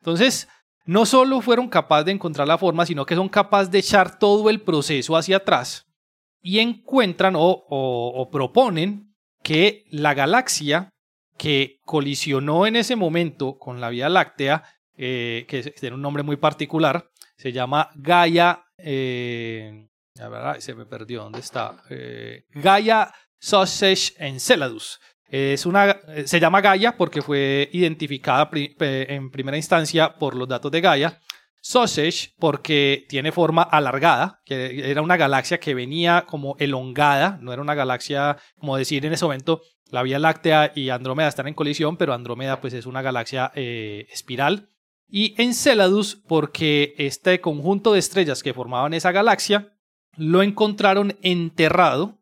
Entonces, no solo fueron capaces de encontrar la forma, sino que son capaces de echar todo el proceso hacia atrás y encuentran o, proponen que la galaxia que colisionó en ese momento con la Vía Láctea, eh, que tiene un nombre muy particular, se llama Gaia, eh, se me perdió, ¿dónde está? Eh, Gaia Sausage Enceladus. Es una, eh, se llama Gaia porque fue identificada en primera instancia por los datos de Gaia. Sausage porque tiene forma alargada, que era una galaxia que venía como elongada, no era una galaxia, como decir en ese momento, la Vía Láctea y Andrómeda están en colisión, pero Andrómeda pues es una galaxia eh, espiral. Y Enceladus porque este conjunto de estrellas que formaban esa galaxia lo encontraron enterrado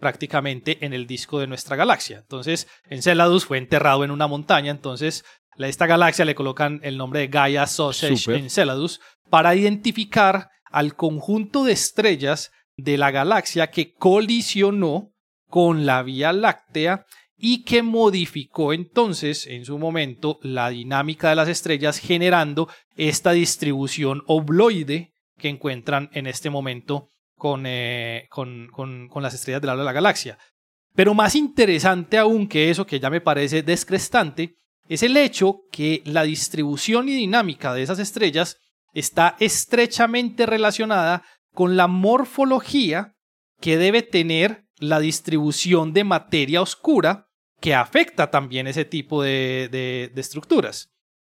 prácticamente en el disco de nuestra galaxia. Entonces, Enceladus fue enterrado en una montaña, entonces a esta galaxia le colocan el nombre de Gaia Sausage Enceladus para identificar al conjunto de estrellas de la galaxia que colisionó con la Vía Láctea y que modificó entonces en su momento la dinámica de las estrellas generando esta distribución obloide que encuentran en este momento eh, con, con, con, las estrellas del lado de la galaxia. Pero más interesante aún que eso, que ya me parece descrestante, es el hecho que la distribución y dinámica de esas estrellas está estrechamente relacionada con la morfología que debe tener la distribución de materia oscura que afecta también ese tipo de, estructuras.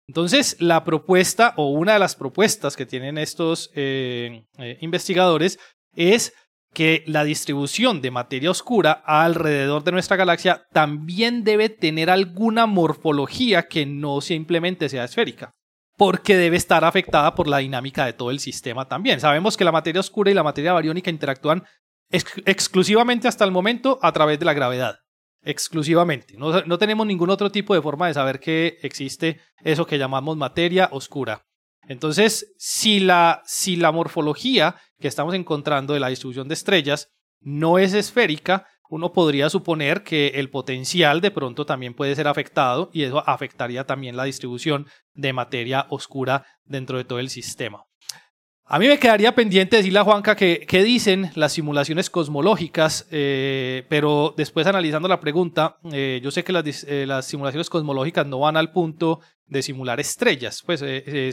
Entonces, la propuesta o una de las propuestas que tienen estos eh, eh, investigadores es que la distribución de materia oscura alrededor de nuestra galaxia también debe tener alguna morfología que no simplemente sea esférica, porque debe estar afectada por la dinámica de todo el sistema también. Sabemos que la materia oscura y la materia bariónica interactúan exclusivamente hasta el momento a través de la gravedad. Exclusivamente. No, no tenemos ningún otro tipo de forma de saber que existe eso que llamamos materia oscura. Entonces, si la, si la morfología que estamos encontrando de la distribución de estrellas no es esférica, uno podría suponer que el potencial de pronto también puede ser afectado y eso afectaría también la distribución de materia oscura dentro de todo el sistema. A mí me quedaría pendiente decirle a Juanca qué dicen las simulaciones cosmológicas, eh, pero después analizando la pregunta, eh, yo sé que las, eh, las, simulaciones cosmológicas no van al punto de simular estrellas, pues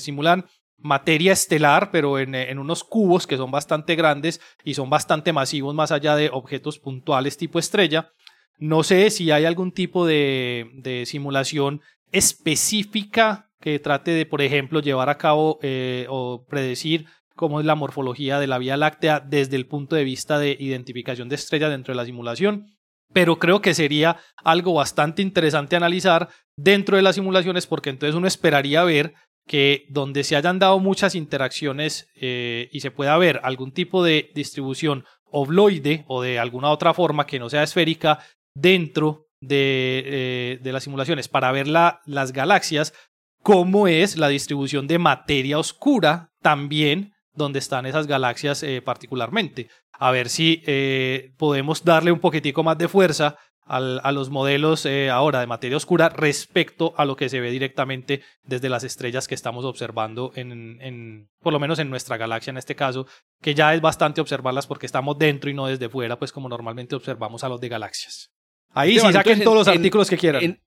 simulan materia estelar, pero en, en, unos cubos que son bastante grandes y son bastante masivos más allá de objetos puntuales tipo estrella. No sé si hay algún tipo de, de simulación específica que trate de, por ejemplo, llevar a cabo o predecir cómo es la morfología de la Vía Láctea desde el punto de vista de identificación de estrellas dentro de la simulación, pero creo que sería algo bastante interesante analizar dentro de las simulaciones porque entonces uno esperaría ver que donde se hayan dado muchas interacciones eh, y se pueda ver algún tipo de distribución obloide o de alguna otra forma que no sea esférica dentro de, eh, de las simulaciones para ver las galaxias, cómo es la distribución de materia oscura también donde están esas galaxias eh, particularmente. A ver si eh, podemos darle un poquitico más de fuerza a los modelos eh, ahora de materia oscura respecto a lo que se ve directamente desde las estrellas que estamos observando en, por lo menos en nuestra galaxia en este caso, que ya es bastante observarlas porque estamos dentro y no desde fuera, pues como normalmente observamos a los de galaxias. Ahí sí saquen todos los artículos que quieran.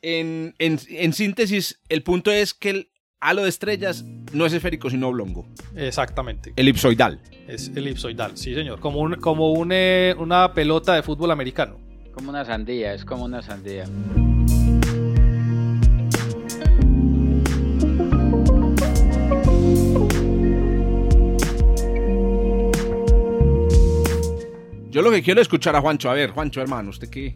En, en, síntesis, el punto es que el, halo de estrellas no es esférico, sino oblongo. Exactamente. Elipsoidal. Es elipsoidal, sí, señor. Como, un, como eh, una pelota de fútbol americano. Como una sandía, es como una sandía. Yo lo que quiero es escuchar a Juancho. A ver, Juancho, hermano, ¿usted qué?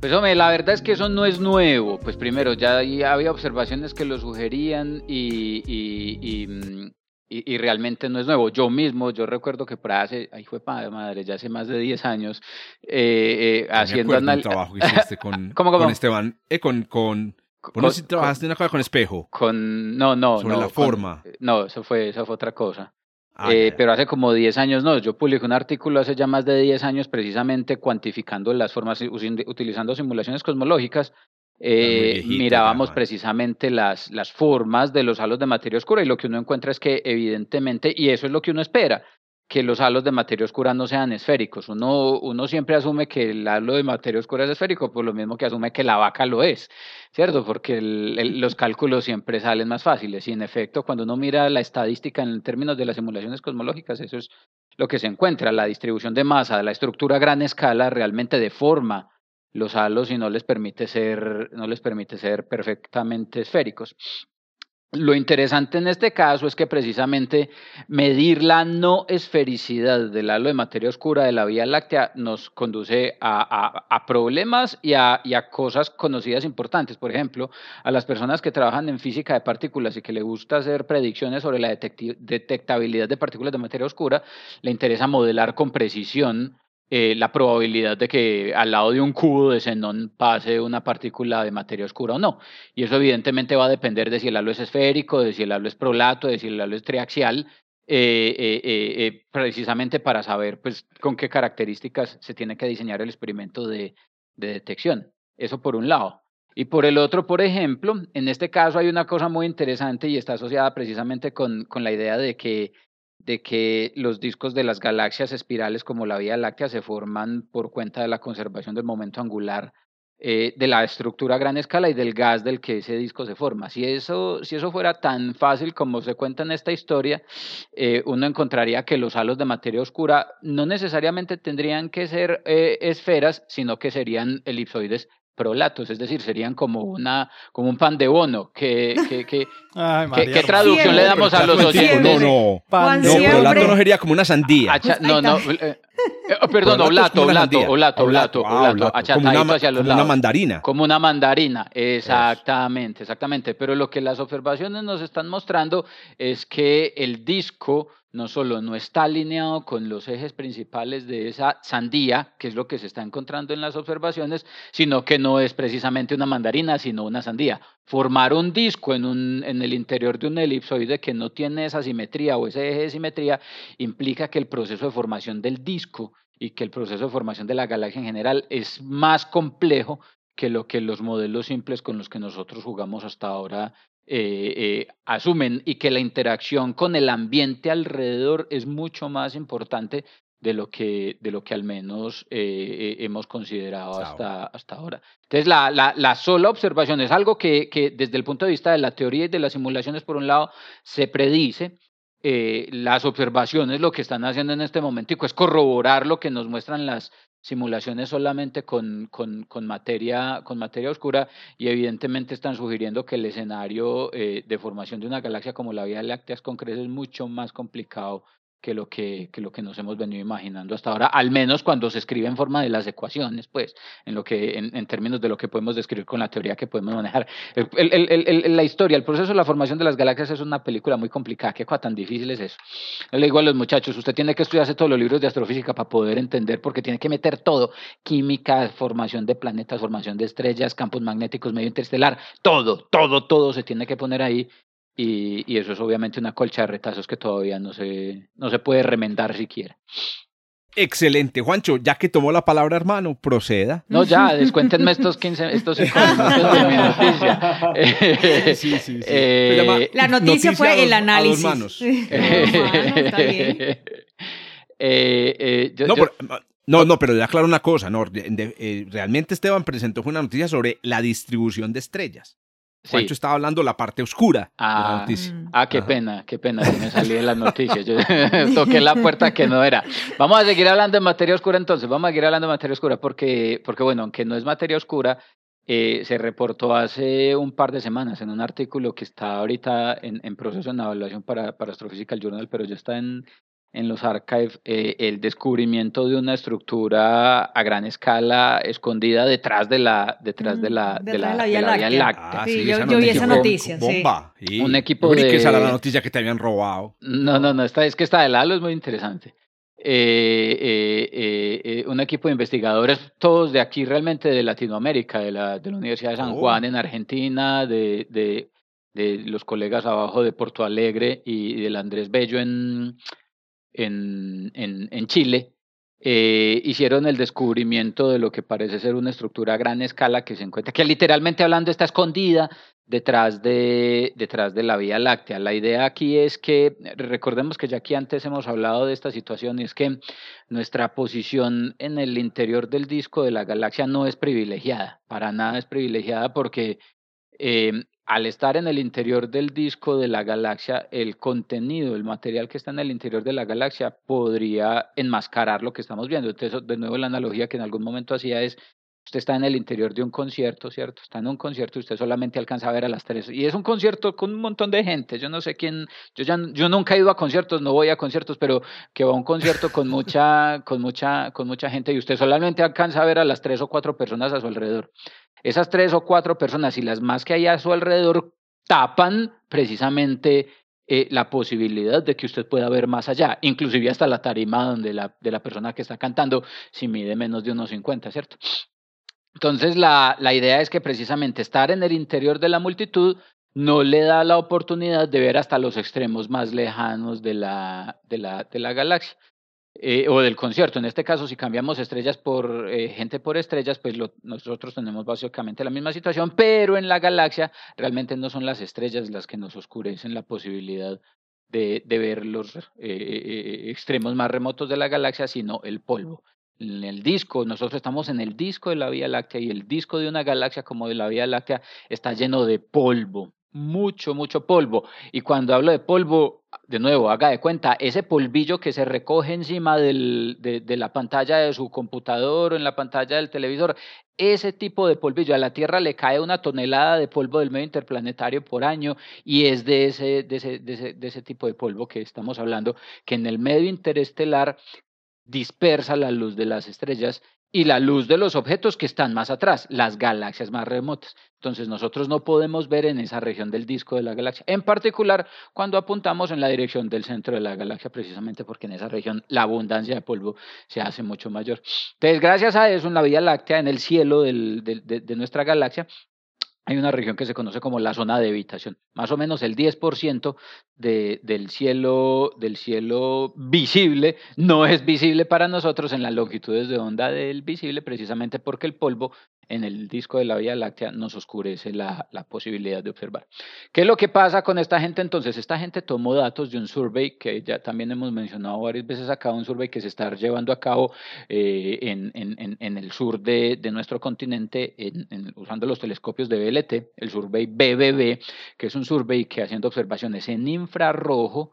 Pues hombre, la verdad es que eso no es nuevo. Pues primero, ya había observaciones que lo sugerían y, y, y, realmente no es nuevo. Yo mismo, yo recuerdo que por hace, ahí fue padre, madre, ya hace más de 10 años, eh, eh, haciendo análisis. trabajo que hiciste con, (laughs) ¿Cómo, cómo? con Esteban, eh, con, con, con, si trabajaste en una cosa con espejo. Con, no, no, Sobre no. la forma. no, eso fue, eso fue otra cosa. Ah, eh, pero hace como 10 años no, yo publiqué un artículo hace ya más de 10 años precisamente cuantificando las formas, utilizando simulaciones cosmológicas, eh, mirábamos precisamente las, las formas de los halos de materia oscura y lo que uno encuentra es que evidentemente, y eso es lo que uno espera, que los halos de materia oscura no sean esféricos. Uno, uno siempre asume que el halo de materia oscura es esférico, por lo mismo que asume que la vaca lo es, ¿cierto? Porque los cálculos siempre salen más fáciles. Y en efecto, cuando uno mira la estadística en términos de las simulaciones cosmológicas, eso es lo que se encuentra. La distribución de masa de la estructura a gran escala realmente deforma los halos y no les permite ser, no les permite ser perfectamente esféricos. Lo interesante en este caso es que precisamente medir la no esfericidad del halo de materia oscura de la Vía Láctea nos conduce a, problemas y a, cosas conocidas importantes. Por ejemplo, a las personas que trabajan en física de partículas y que le gusta hacer predicciones sobre la detectabilidad de partículas de materia oscura, le interesa modelar con precisión eh, la probabilidad de que al lado de un cubo de xenón pase una partícula de materia oscura o no. Y eso evidentemente va a depender de si el halo es esférico, de si el halo es prolato, de si el halo es triaxial, eh, eh, precisamente para saber pues, con qué características se tiene que diseñar el experimento de, de detección. Eso por un lado. Y por el otro, por ejemplo, en este caso hay una cosa muy interesante y está asociada precisamente con, con la idea de que de que los discos de las galaxias espirales como la Vía Láctea se forman por cuenta de la conservación del momento angular eh, de la estructura a gran escala y del gas del que ese disco se forma. Si eso, si eso fuera tan fácil como se cuenta en esta historia, eh, uno encontraría que los halos de materia oscura no necesariamente tendrían que ser eh, esferas, sino que serían elipsoides prolatos, es decir, serían como una como un pan de bono. Que, que, que, (laughs) ¿Qué traducción le damos a los oyentes? No, no, no, prolato no sería como una sandía. no, no, eh, eh, perdón, oblato, oblato, oblato, oblato, oblato, achatadito hacia los lados. Como una mandarina. Como una mandarina, exactamente, exactamente. Pero lo que las observaciones nos están mostrando es que el disco no solo no está alineado con los ejes principales de esa sandía, que es lo que se está encontrando en las observaciones, sino que no es precisamente una mandarina, sino una sandía. Formar un disco en, un, en el interior de un elipsoide que no tiene esa simetría o ese eje de simetría implica que el proceso de formación del disco y que el proceso de formación de la galaxia en general es más complejo que lo que los modelos simples con los que nosotros jugamos hasta ahora eh, eh, asumen y que la interacción con el ambiente alrededor es mucho más importante de lo que, de lo que al menos eh, hemos considerado hasta, hasta ahora. Entonces, la, la, la, sola observación es algo que, que, desde el punto de vista de la teoría y de las simulaciones, por un lado, se predice. las observaciones lo que están haciendo en este momento es corroborar lo que nos muestran las, simulaciones solamente con, con, con, materia, con materia oscura y evidentemente están sugiriendo que el escenario eh, de formación de una galaxia como la Vía Láctea con creces es mucho más complicado que lo que, que, lo que nos hemos venido imaginando hasta ahora, al menos cuando se escribe en forma de las ecuaciones, pues, en, lo que, en, en términos de lo que podemos describir con la teoría que podemos manejar. La historia, el proceso de la formación de las galaxias es una película muy complicada. ¿Qué tan difícil es eso? le digo a los muchachos, usted tiene que estudiarse todos los libros de astrofísica para poder entender, porque tiene que meter todo, química, formación de planetas, formación de estrellas, campos magnéticos, medio interestelar, todo, todo, todo se tiene que poner ahí y, eso es obviamente una colcha de retazos que todavía no se, no se puede remendar siquiera. Excelente, Juancho, ya que tomó la palabra hermano, proceda. No, ya, (laughs) descuéntenme estos 15, estos 5 minutos de mi noticia. (laughs) Sí, sí, sí. Eh, la noticia, fue el análisis. A dos manos. Eh, eh, no, no, no, pero ya aclaro una cosa, no, realmente Esteban presentó una noticia sobre la distribución de estrellas. Juancho estaba hablando la parte oscura ah, de la noticia. Ah, qué pena, qué pena, me salí de las noticias. Yo (laughs) (laughs) toqué la puerta que no era. Vamos a seguir hablando de materia oscura entonces, vamos a seguir hablando de materia oscura porque, porque bueno, aunque no es materia oscura, eh, se reportó hace un par de semanas en un artículo que está ahorita en, en proceso de evaluación para, para Astrophysical Journal, pero ya está en, en los archives eh, el descubrimiento de una estructura a gran escala escondida detrás de la detrás de la, de la, Vía Láctea. Ah, sí, yo, vi esa noticia. Bomba. Sí. Un equipo de... que esa era la noticia que te habían robado. No, no, no, esta, es que esta de Lalo es muy interesante. Eh, eh, eh, un equipo de investigadores, todos de aquí realmente de Latinoamérica, de la, de la Universidad de San oh. Juan en Argentina, de, de, de los colegas abajo de Porto Alegre y del Andrés Bello en, en, en, en Chile, eh, hicieron el descubrimiento de lo que parece ser una estructura a gran escala que se encuentra, que literalmente hablando está escondida detrás de, detrás de la Vía Láctea. La idea aquí es que, recordemos que ya aquí antes hemos hablado de esta situación, y es que nuestra posición en el interior del disco de la galaxia no es privilegiada, para nada es privilegiada porque eh, al estar en el interior del disco de la galaxia, el contenido, el material que está en el interior de la galaxia podría enmascarar lo que estamos viendo. Entonces, de nuevo, la analogía que en algún momento hacía es, usted está en el interior de un concierto, ¿cierto? Está en un concierto y usted solamente alcanza a ver a las tres. Y es un concierto con un montón de gente. Yo no sé quién, yo, ya, yo nunca he ido a conciertos, no voy a conciertos, pero que va a un concierto con mucha, con mucha, con mucha gente y usted solamente alcanza a ver a las tres o cuatro personas a su alrededor. Esas tres o cuatro personas y las más que hay a su alrededor tapan precisamente eh, la posibilidad de que usted pueda ver más allá, inclusive hasta la tarima donde la, de la persona que está cantando, si mide menos de unos 50, ¿cierto? Entonces, la, la idea es que precisamente estar en el interior de la multitud no le da la oportunidad de ver hasta los extremos más lejanos de la, de la, de la galaxia. Eh, o del concierto. En este caso, si cambiamos estrellas por eh, gente por estrellas, pues nosotros tenemos básicamente la misma situación, pero en la galaxia realmente no son las estrellas las que nos oscurecen la posibilidad de, ver los eh, extremos más remotos de la galaxia, sino el polvo. en el disco, nosotros estamos en el disco de la Vía Láctea y el disco de una galaxia como de la Vía Láctea está lleno de polvo, mucho, mucho polvo. Y cuando hablo de polvo, de nuevo, haga de cuenta, ese polvillo que se recoge encima del, de, la pantalla de su computador o en la pantalla del televisor, ese tipo de polvillo, a la Tierra le cae una tonelada de polvo del medio interplanetario por año y es de ese, de ese, de ese, de ese tipo de polvo que estamos hablando, que en el medio interestelar dispersa la luz de las estrellas y la luz de los objetos que están más atrás, las galaxias más remotas. Entonces nosotros no podemos ver en esa región del disco de la galaxia, en particular cuando apuntamos en la dirección del centro de la galaxia, precisamente porque en esa región la abundancia de polvo se hace mucho mayor. Entonces, gracias a eso, en la Vía Láctea, en el cielo de nuestra galaxia, hay una región que se conoce como la zona de evitación. Más o menos el 10% de, del, cielo, del cielo visible no es visible para nosotros en las longitudes de onda del visible, precisamente porque el polvo en el disco de la Vía Láctea nos oscurece la, la, posibilidad de observar. ¿Qué es lo que pasa con esta gente entonces? Esta gente tomó datos de un survey que ya también hemos mencionado varias veces acá, un survey que se está llevando a cabo eh, en, el sur de, de nuestro continente usando los telescopios de BLT, el survey BBB, que es un survey que haciendo observaciones en infrarrojo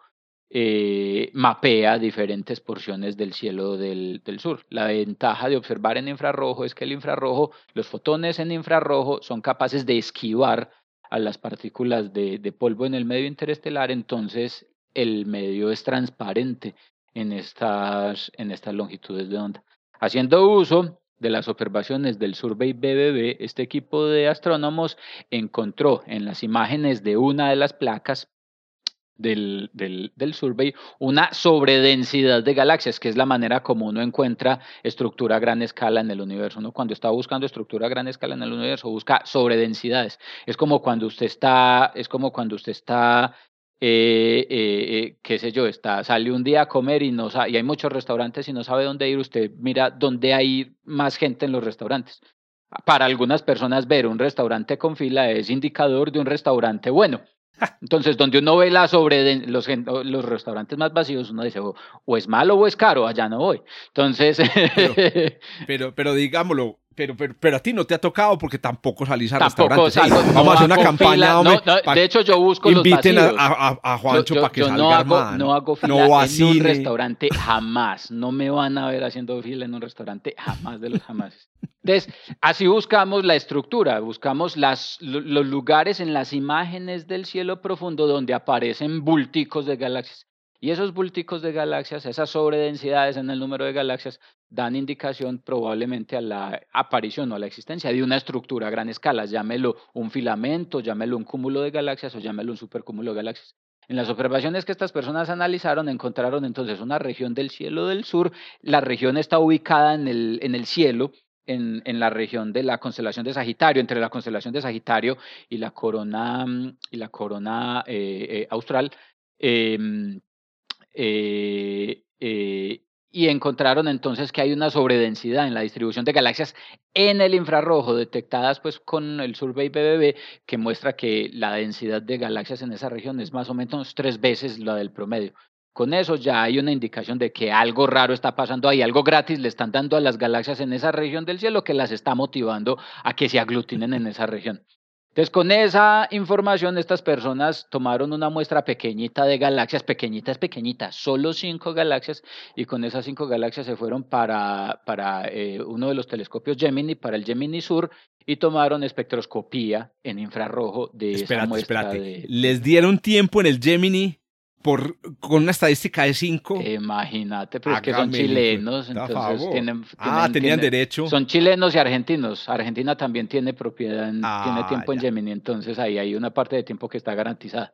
eh, mapea diferentes porciones del cielo del, sur. La ventaja de observar en infrarrojo es que el infrarrojo, los fotones en infrarrojo son capaces de esquivar a las partículas de, de polvo en el medio interestelar, entonces el medio es transparente en estas, en estas longitudes de onda. Haciendo uso de las observaciones del Survey BBB, este equipo de astrónomos encontró en las imágenes de una de las placas del, del, del, survey una sobredensidad de galaxias, que es la manera como uno encuentra estructura a gran escala en el universo. Uno cuando está buscando estructura a gran escala en el universo busca sobredensidades. Es como cuando usted está, es como cuando usted está eh, eh, eh, qué sé yo, está, sale un día a comer y, no y hay muchos restaurantes y no sabe dónde ir, usted mira dónde hay más gente en los restaurantes. Para algunas personas ver un restaurante con fila es indicador de un restaurante bueno. Entonces, donde uno ve la sobre los, los restaurantes más vacíos, uno dice, o, es malo o es caro, allá no voy. Entonces... pero, (laughs) pero, digámoslo, pero, pero, a ti no te ha tocado porque tampoco salís a tampoco restaurantes. Vamos a hacer una campaña, hombre, De hecho, yo busco inviten los. A, a, Juancho para que salga, no hago, No hago fila en un restaurante jamás. No me van a ver haciendo fila en un restaurante jamás de los jamases. Entonces, así buscamos la estructura, buscamos las, los lugares en las imágenes del cielo profundo donde aparecen bulticos de galaxias. Y esos bulticos de galaxias, esas sobredensidades en el número de galaxias, dan indicación probablemente a la aparición o a la existencia de una estructura a gran escala, llámelo un filamento, llámelo un cúmulo de galaxias o llámelo un supercúmulo de galaxias. En las observaciones que estas personas analizaron, encontraron entonces una región del cielo del sur. La región está ubicada en el, en el cielo, en, en, la región de la constelación de Sagitario, entre la constelación de Sagitario y la corona, y la corona eh, eh, austral. Em, eh, y encontraron entonces que hay una sobredensidad en la distribución de galaxias en el infrarrojo, detectadas pues con el Survey BBB, que muestra que la densidad de galaxias en esa región es más o menos tres veces la del promedio. Con eso ya hay una indicación de que algo raro está pasando ahí, algo gratis le están dando a las galaxias en esa región del cielo que las está motivando a que se aglutinen en esa región. Entonces, con esa información, estas personas tomaron una muestra pequeñita de galaxias, pequeñitas, pequeñitas, solo cinco galaxias, y con esas cinco galaxias se fueron para, para eh, uno de los telescopios Gemini, para el Gemini Sur, y tomaron espectroscopía en infrarrojo de esa muestra. ¿Les dieron tiempo en el Gemini por, con una estadística de 5. Imagínate, pero es que son chilenos, entonces tienen, Ah, tenían derecho. Son chilenos y argentinos. Argentina también tiene propiedad, tiene ah, tiempo en Gemini, entonces ahí hay una parte de tiempo que está garantizada.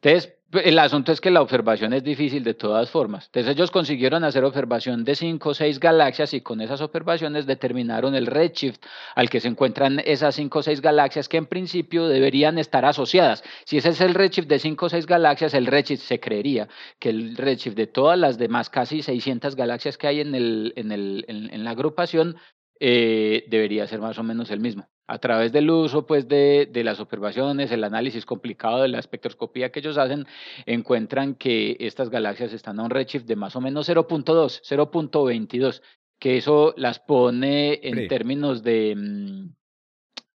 Entonces, el asunto es que la observación es difícil de todas formas. Entonces ellos consiguieron hacer observación de cinco o seis galaxias y con esas observaciones determinaron el redshift al que se encuentran esas cinco o seis galaxias que en principio deberían estar asociadas. Si ese es el redshift de cinco o seis galaxias, el redshift se creería que el redshift de todas las demás casi 600 galaxias que hay en, el, en, el, en la agrupación eh, debería ser más o menos el mismo. A través del uso pues, de, de, las observaciones, el análisis complicado de la espectroscopía que ellos hacen, encuentran que estas galaxias están a un redshift de más o menos 0.2, 0.22. que eso las pone en términos de, mm,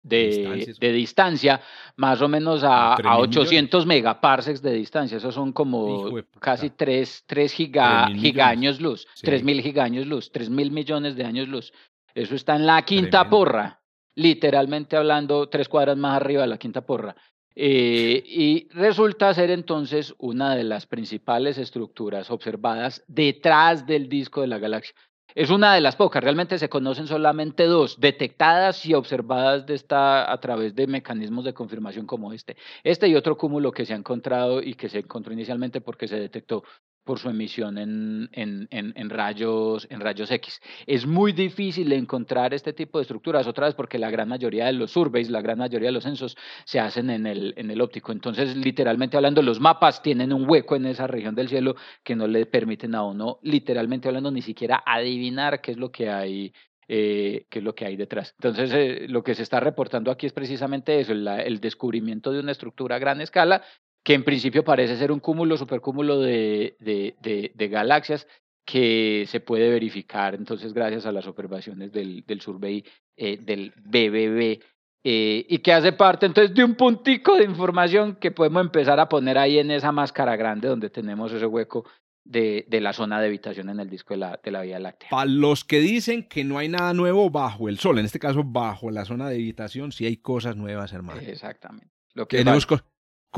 de, de, distancia, más o menos a, a 800 megaparsecs de distancia. Eso son como casi 3, 3 giga, gigaños luz, sí. 3.000 gigaños luz, 3.000 millones de años luz. Eso está en la quinta porra, literalmente hablando, tres cuadras más arriba de la quinta porra. Eh, y resulta ser entonces una de las principales estructuras observadas detrás del disco de la galaxia. Es una de las pocas, realmente se conocen solamente dos, detectadas y observadas de esta, a través de mecanismos de confirmación como este. Este y otro cúmulo que se ha encontrado y que se encontró inicialmente porque se detectó por su emisión en, en, en, rayos, en rayos X. Es muy difícil encontrar este tipo de estructuras, otra vez porque la gran mayoría de los surveys, la gran mayoría de los censos se hacen en el, en el óptico. Entonces, literalmente hablando, los mapas tienen un hueco en esa región del cielo que no le permiten a uno, literalmente hablando, ni siquiera adivinar qué es lo que hay eh, qué es lo que hay detrás. Entonces, eh, lo que se está reportando aquí es precisamente eso, el descubrimiento de una estructura a gran escala que en principio parece ser un cúmulo, supercúmulo de, de, de, galaxias que se puede verificar entonces gracias a las observaciones del, del survey eh, del BBB eh, y que hace parte entonces de un puntico de información que podemos empezar a poner ahí en esa máscara grande donde tenemos ese hueco de, de, la zona de habitación en el disco de la, de la Vía Láctea. Para los que dicen que no hay nada nuevo bajo el Sol, en este caso bajo la zona de habitación, sí hay cosas nuevas, hermano. Exactamente. Lo que Tenemos,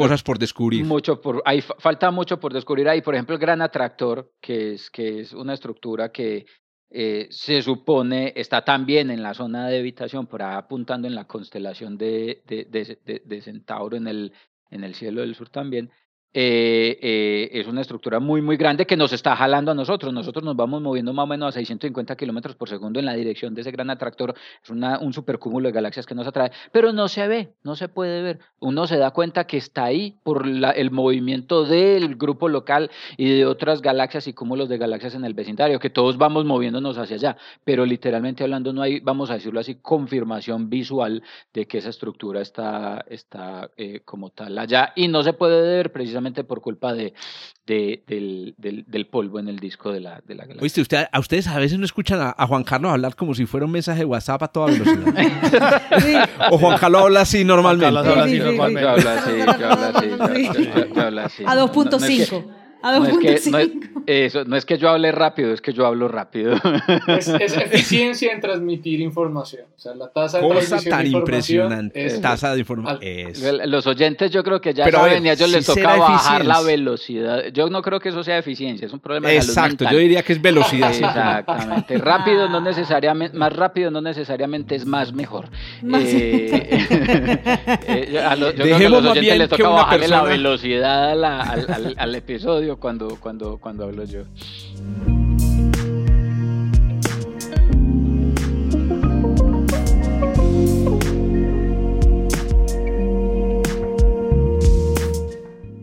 cosas por descubrir. Mucho por, hay, falta mucho por descubrir ahí. Por ejemplo, el gran atractor, que es, que es una estructura que eh, se supone está también en la zona de habitación, por ahí apuntando en la constelación de, de, de, Centauro en el, en el cielo del sur también. Eh, eh, es una estructura muy, muy grande que nos está jalando a nosotros. Nosotros nos vamos moviendo más o menos a 650 kilómetros por segundo en la dirección de ese gran atractor. Es una, un supercúmulo de galaxias que nos atrae, pero no se ve, no se puede ver. Uno se da cuenta que está ahí por el movimiento del grupo local y de otras galaxias y cúmulos de galaxias en el vecindario, que todos vamos moviéndonos hacia allá, pero literalmente hablando no hay, vamos a decirlo así, confirmación visual de que esa estructura está, está eh, como tal allá y no se puede ver precisamente por culpa de, de del, del, del, polvo en el disco de la, de la galaxia. Oíste, usted, a ustedes a veces no escuchan a, Juan Carlos hablar como si fuera un mensaje de WhatsApp a toda velocidad. (laughs) O Juan Carlos habla así normalmente. Juan Carlos habla así normalmente. A 2.5. No es, que, no, es, eso, no es que yo hable rápido, es que yo hablo rápido. Es, (laughs) eficiencia en transmitir información. O sea, la tasa de Cosa tan impresionante. Es, tasa de información. Los oyentes yo creo que ya saben y a ellos les toca bajar la velocidad. Yo no creo que eso sea eficiencia, es un problema de Exacto, yo diría que es velocidad. Exactamente. rápido no necesariamente, más rápido no necesariamente es más mejor. Eh, (laughs) (laughs) eh, a yo creo que a los oyentes les toca bajarle la velocidad al, al episodio cuando, cuando, cuando hablo yo.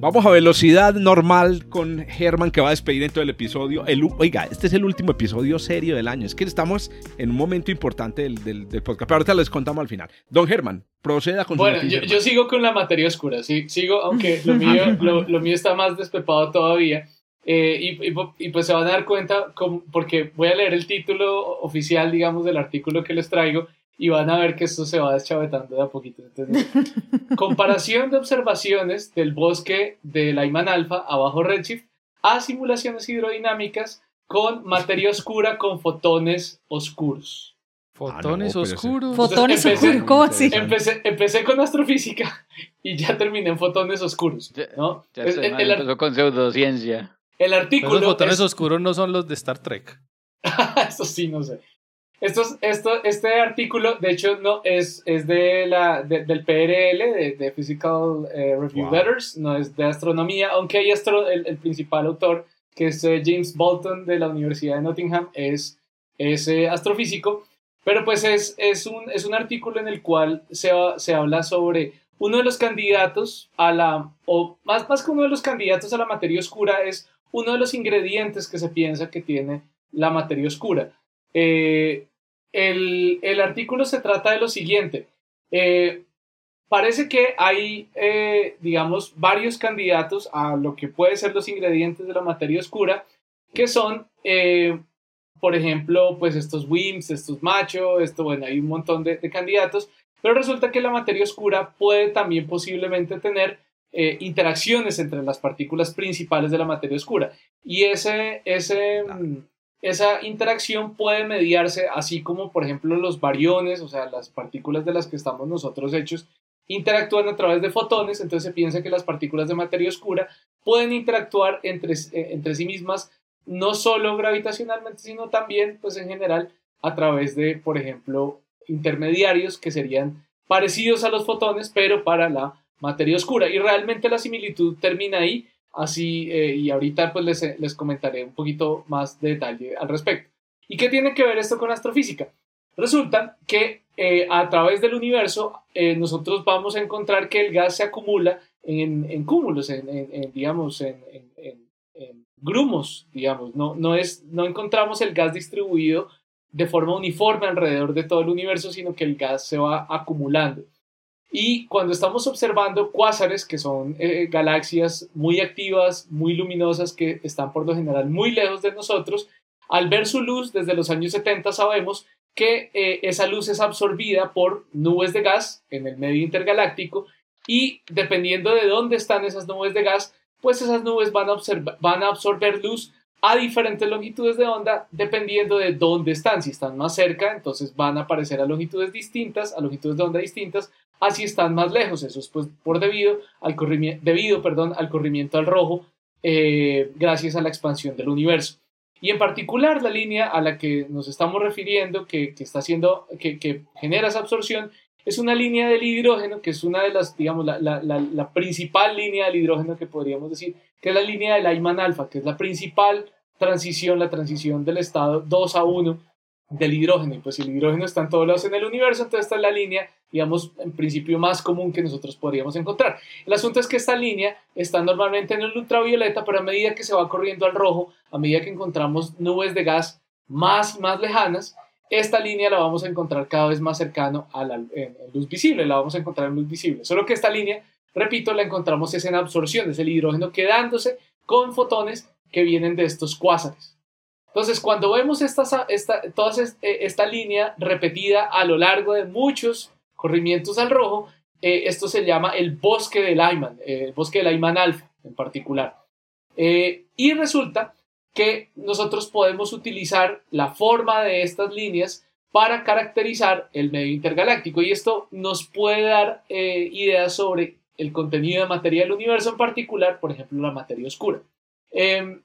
Vamos a velocidad normal con Germán que va a despedir en todo el episodio. El, oiga, este es el último episodio serio del año. Es que estamos en un momento importante del, del, podcast. Pero ahorita les contamos al final. Don Germán, proceda con bueno, su Bueno, yo, sigo con la materia oscura. Sí, sigo, aunque lo (laughs) mío, lo, mío está más despepado todavía. Eh, y, y, pues se van a dar cuenta, porque voy a leer el título oficial, digamos, del artículo que les traigo y van a ver que esto se va deschavetando de a poquito. (laughs) comparación de observaciones del bosque de Lyman Alpha a bajo redshift a simulaciones hidrodinámicas con materia oscura con fotones oscuros. Fotones ah, oscuros. Fotones oscuros, ¿cómo así? Empecé, con astrofísica y ya terminé en fotones oscuros. ¿no? empezó con pseudociencia. El artículo. los fotones oscuros no son los de Star Trek. (laughs) Eso sí, no sé. Esto, esto, este artículo, de hecho, no es, es de la, del PRL, de, Physical eh, Review Letters, no es de astronomía, aunque hay astro, el, principal autor, que es eh, James Bolton de la Universidad de Nottingham, es, es eh, astrofísico, pero pues es, es, un, es un artículo en el cual se, se habla sobre uno de los candidatos a la, o más, más que uno de los candidatos a la materia oscura, es uno de los ingredientes que se piensa que tiene la materia oscura. Eh, el, artículo se trata de lo siguiente. Eh, parece que hay, eh, digamos, varios candidatos a lo que puede ser los ingredientes de la materia oscura, que son por ejemplo, pues estos WIMPs, estos machos, esto, bueno, hay un montón de, candidatos, pero resulta que la materia oscura puede también posiblemente tener interacciones entre las partículas principales de la materia oscura. Y ese, ese, esa interacción puede mediarse así como, por ejemplo, los bariones, o sea, las partículas de las que estamos nosotros hechos, interactúan a través de fotones, entonces se piensa que las partículas de materia oscura pueden interactuar entre, eh, entre sí mismas no solo gravitacionalmente, sino también, pues en general, a través de, por ejemplo, intermediarios que serían parecidos a los fotones, pero para la materia oscura. Y realmente la similitud termina ahí, así, eh, y ahorita pues les, les comentaré un poquito más de detalle al respecto. ¿Y qué tiene que ver esto con astrofísica? Resulta que eh, a través del universo eh, nosotros vamos a encontrar que el gas se acumula en, en cúmulos, en, en digamos, en, grumos, digamos, no, no, es, no encontramos el gas distribuido de forma uniforme alrededor de todo el universo, sino que el gas se va acumulando. Y cuando estamos observando cuásares, que son eh, galaxias muy activas, muy luminosas, que están por lo general muy lejos de nosotros, al ver su luz desde los años 70 sabemos que eh, esa luz es absorbida por nubes de gas en el medio intergaláctico y dependiendo de dónde están esas nubes de gas, pues esas nubes van a, van a absorber luz a diferentes longitudes de onda dependiendo de dónde están. Si están más cerca, entonces van a aparecer a longitudes distintas, a longitudes de onda distintas, así están más lejos. Eso es pues, por debido al corrimiento, debido, perdón, al corrimiento al rojo eh, gracias a la expansión del universo. Y en particular la línea a la que nos estamos refiriendo, que, está haciendo, que, que genera esa absorción, es una línea del hidrógeno, que es una de las, digamos, la, la, la, principal línea del hidrógeno que podríamos decir, que es la línea del Ayman alfa, que es la principal transición, la transición del estado 2 a 1 del hidrógeno. Y pues el hidrógeno está en todos lados en el universo, entonces esta es la línea, digamos, en principio más común que nosotros podríamos encontrar. El asunto es que esta línea está normalmente en el ultravioleta, pero a medida que se va corriendo al rojo, a medida que encontramos nubes de gas más y más lejanas, esta línea la vamos a encontrar cada vez más cercano a la luz visible, la vamos a encontrar en luz visible. Solo que esta línea, repito, la encontramos es en absorción, es el hidrógeno quedándose con fotones que vienen de estos cuásares. Entonces, cuando vemos esta, esta, eh, esta línea repetida a lo largo de muchos corrimientos al rojo, eh, esto se llama el bosque de Lyman, eh, el bosque de Lyman alfa en particular. y resulta que nosotros podemos utilizar la forma de estas líneas para caracterizar el medio intergaláctico y esto nos puede dar eh, ideas sobre el contenido de materia del universo en particular, por ejemplo, la materia oscura. Em,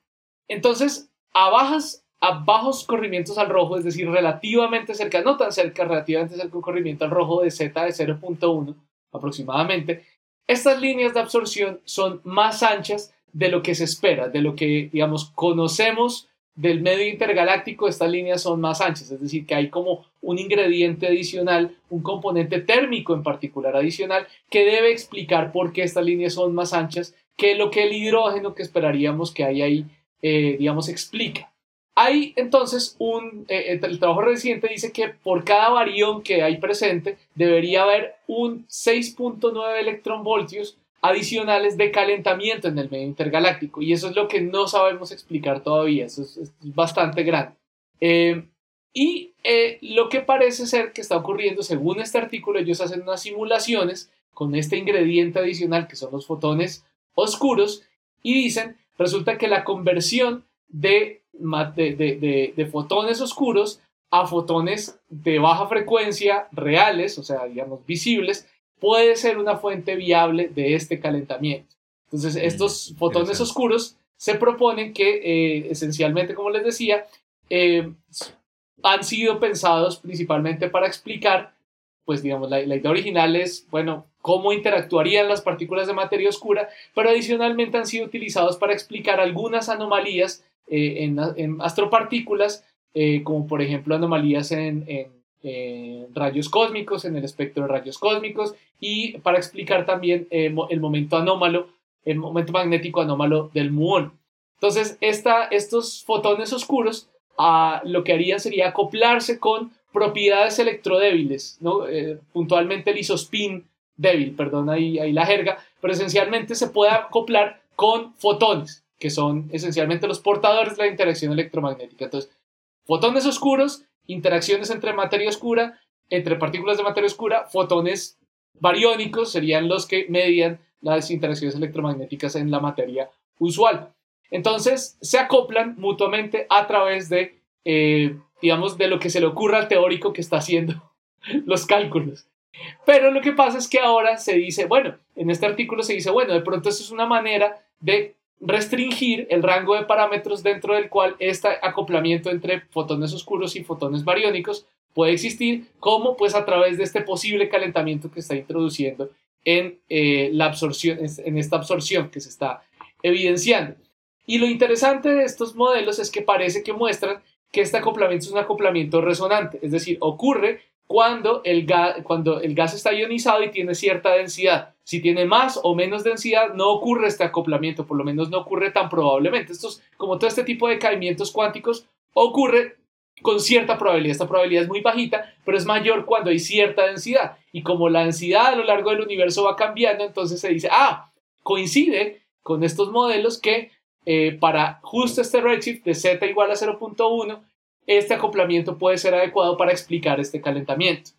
entonces, a, bajas, a bajos corrimientos al rojo, es decir, relativamente cerca, no tan cerca, relativamente cerca un corrimiento al rojo de Z de 0.1 aproximadamente, estas líneas de absorción son más anchas de lo que se espera, de lo que, digamos, conocemos del medio intergaláctico, estas líneas son más anchas, es decir, que hay como un ingrediente adicional, un componente térmico en particular adicional, que debe explicar por qué estas líneas son más anchas que lo que el hidrógeno que esperaríamos que hay ahí, eh, digamos, explica. Hay entonces un, eh, el trabajo reciente dice que por cada barión que hay presente debería haber un 6.9 electronvoltios adicionales de calentamiento en el medio intergaláctico y eso es lo que no sabemos explicar todavía, eso es, bastante grande. Eh, y eh, lo que parece ser que está ocurriendo, según este artículo, ellos hacen unas simulaciones con este ingrediente adicional que son los fotones oscuros y dicen, resulta que la conversión de, de, de fotones oscuros a fotones de baja frecuencia reales, o sea, digamos, visibles, puede ser una fuente viable de este calentamiento. Entonces, mm, estos fotones oscuros se proponen que, eh, esencialmente, como les decía, eh, han sido pensados principalmente para explicar, pues digamos, la, idea original es, bueno, cómo interactuarían las partículas de materia oscura, pero adicionalmente han sido utilizados para explicar algunas anomalías eh, en, astropartículas, como por ejemplo anomalías en eh, rayos cósmicos, en el espectro de rayos cósmicos y para explicar también eh, el momento anómalo, el momento magnético anómalo del muón. Entonces, esta, estos fotones oscuros ah, lo que harían sería acoplarse con propiedades electrodébiles, ¿no? Eh, puntualmente el isospin débil, perdón ahí, ahí la jerga, pero esencialmente se puede acoplar con fotones, que son esencialmente los portadores de la interacción electromagnética. Entonces, fotones oscuros, interacciones entre materia oscura, entre partículas de materia oscura, fotones bariónicos serían los que median las interacciones electromagnéticas en la materia usual. Entonces, se acoplan mutuamente a través de, eh, digamos, de lo que se le ocurra al teórico que está haciendo (laughs) los cálculos. Pero lo que pasa es que ahora se dice, bueno, en este artículo se dice, bueno, de pronto eso es una manera de restringir el rango de parámetros dentro del cual este acoplamiento entre fotones oscuros y fotones bariónicos puede existir, como pues a través de este posible calentamiento que está introduciendo en, eh, la absorción, en esta absorción que se está evidenciando. Y lo interesante de estos modelos es que parece que muestran que este acoplamiento es un acoplamiento resonante, es decir, ocurre cuando el, gas, cuando el gas está ionizado y tiene cierta densidad. Si tiene más o menos densidad, no ocurre este acoplamiento, por lo menos no ocurre tan probablemente. Estos, como todo este tipo de caimientos cuánticos, ocurre con cierta probabilidad. Esta probabilidad es muy bajita, pero es mayor cuando hay cierta densidad. Y como la densidad a lo largo del universo va cambiando, entonces se dice, ah, coincide con estos modelos que eh, para justo este redshift de z igual a 0.1, este acoplamiento puede ser adecuado para explicar este calentamiento.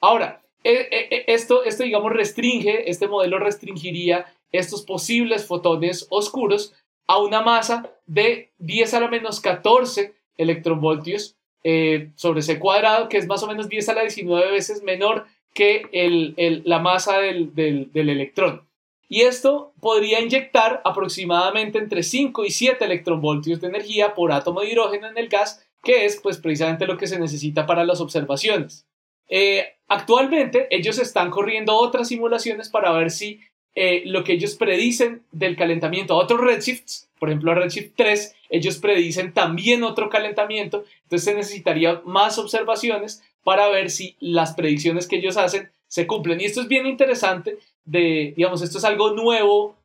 Ahora, e, e, e, esto, esto, digamos, restringe, este modelo restringiría estos posibles fotones oscuros a una masa de 10 a la menos 14 electronvoltios eh, sobre C cuadrado, que es más o menos 10 a la 19 veces menor que la masa del, del, del electrón. Y esto podría inyectar aproximadamente entre 5 y 7 electronvoltios de energía por átomo de hidrógeno en el gas que es pues precisamente lo que se necesita para las observaciones. Eh, actualmente ellos están corriendo otras simulaciones para ver si eh, lo que ellos predicen del calentamiento a otros redshifts, por ejemplo a redshift 3, ellos predicen también otro calentamiento, entonces se necesitaría más observaciones para ver si las predicciones que ellos hacen se cumplen. Y esto es bien interesante, de, digamos, esto es algo nuevo,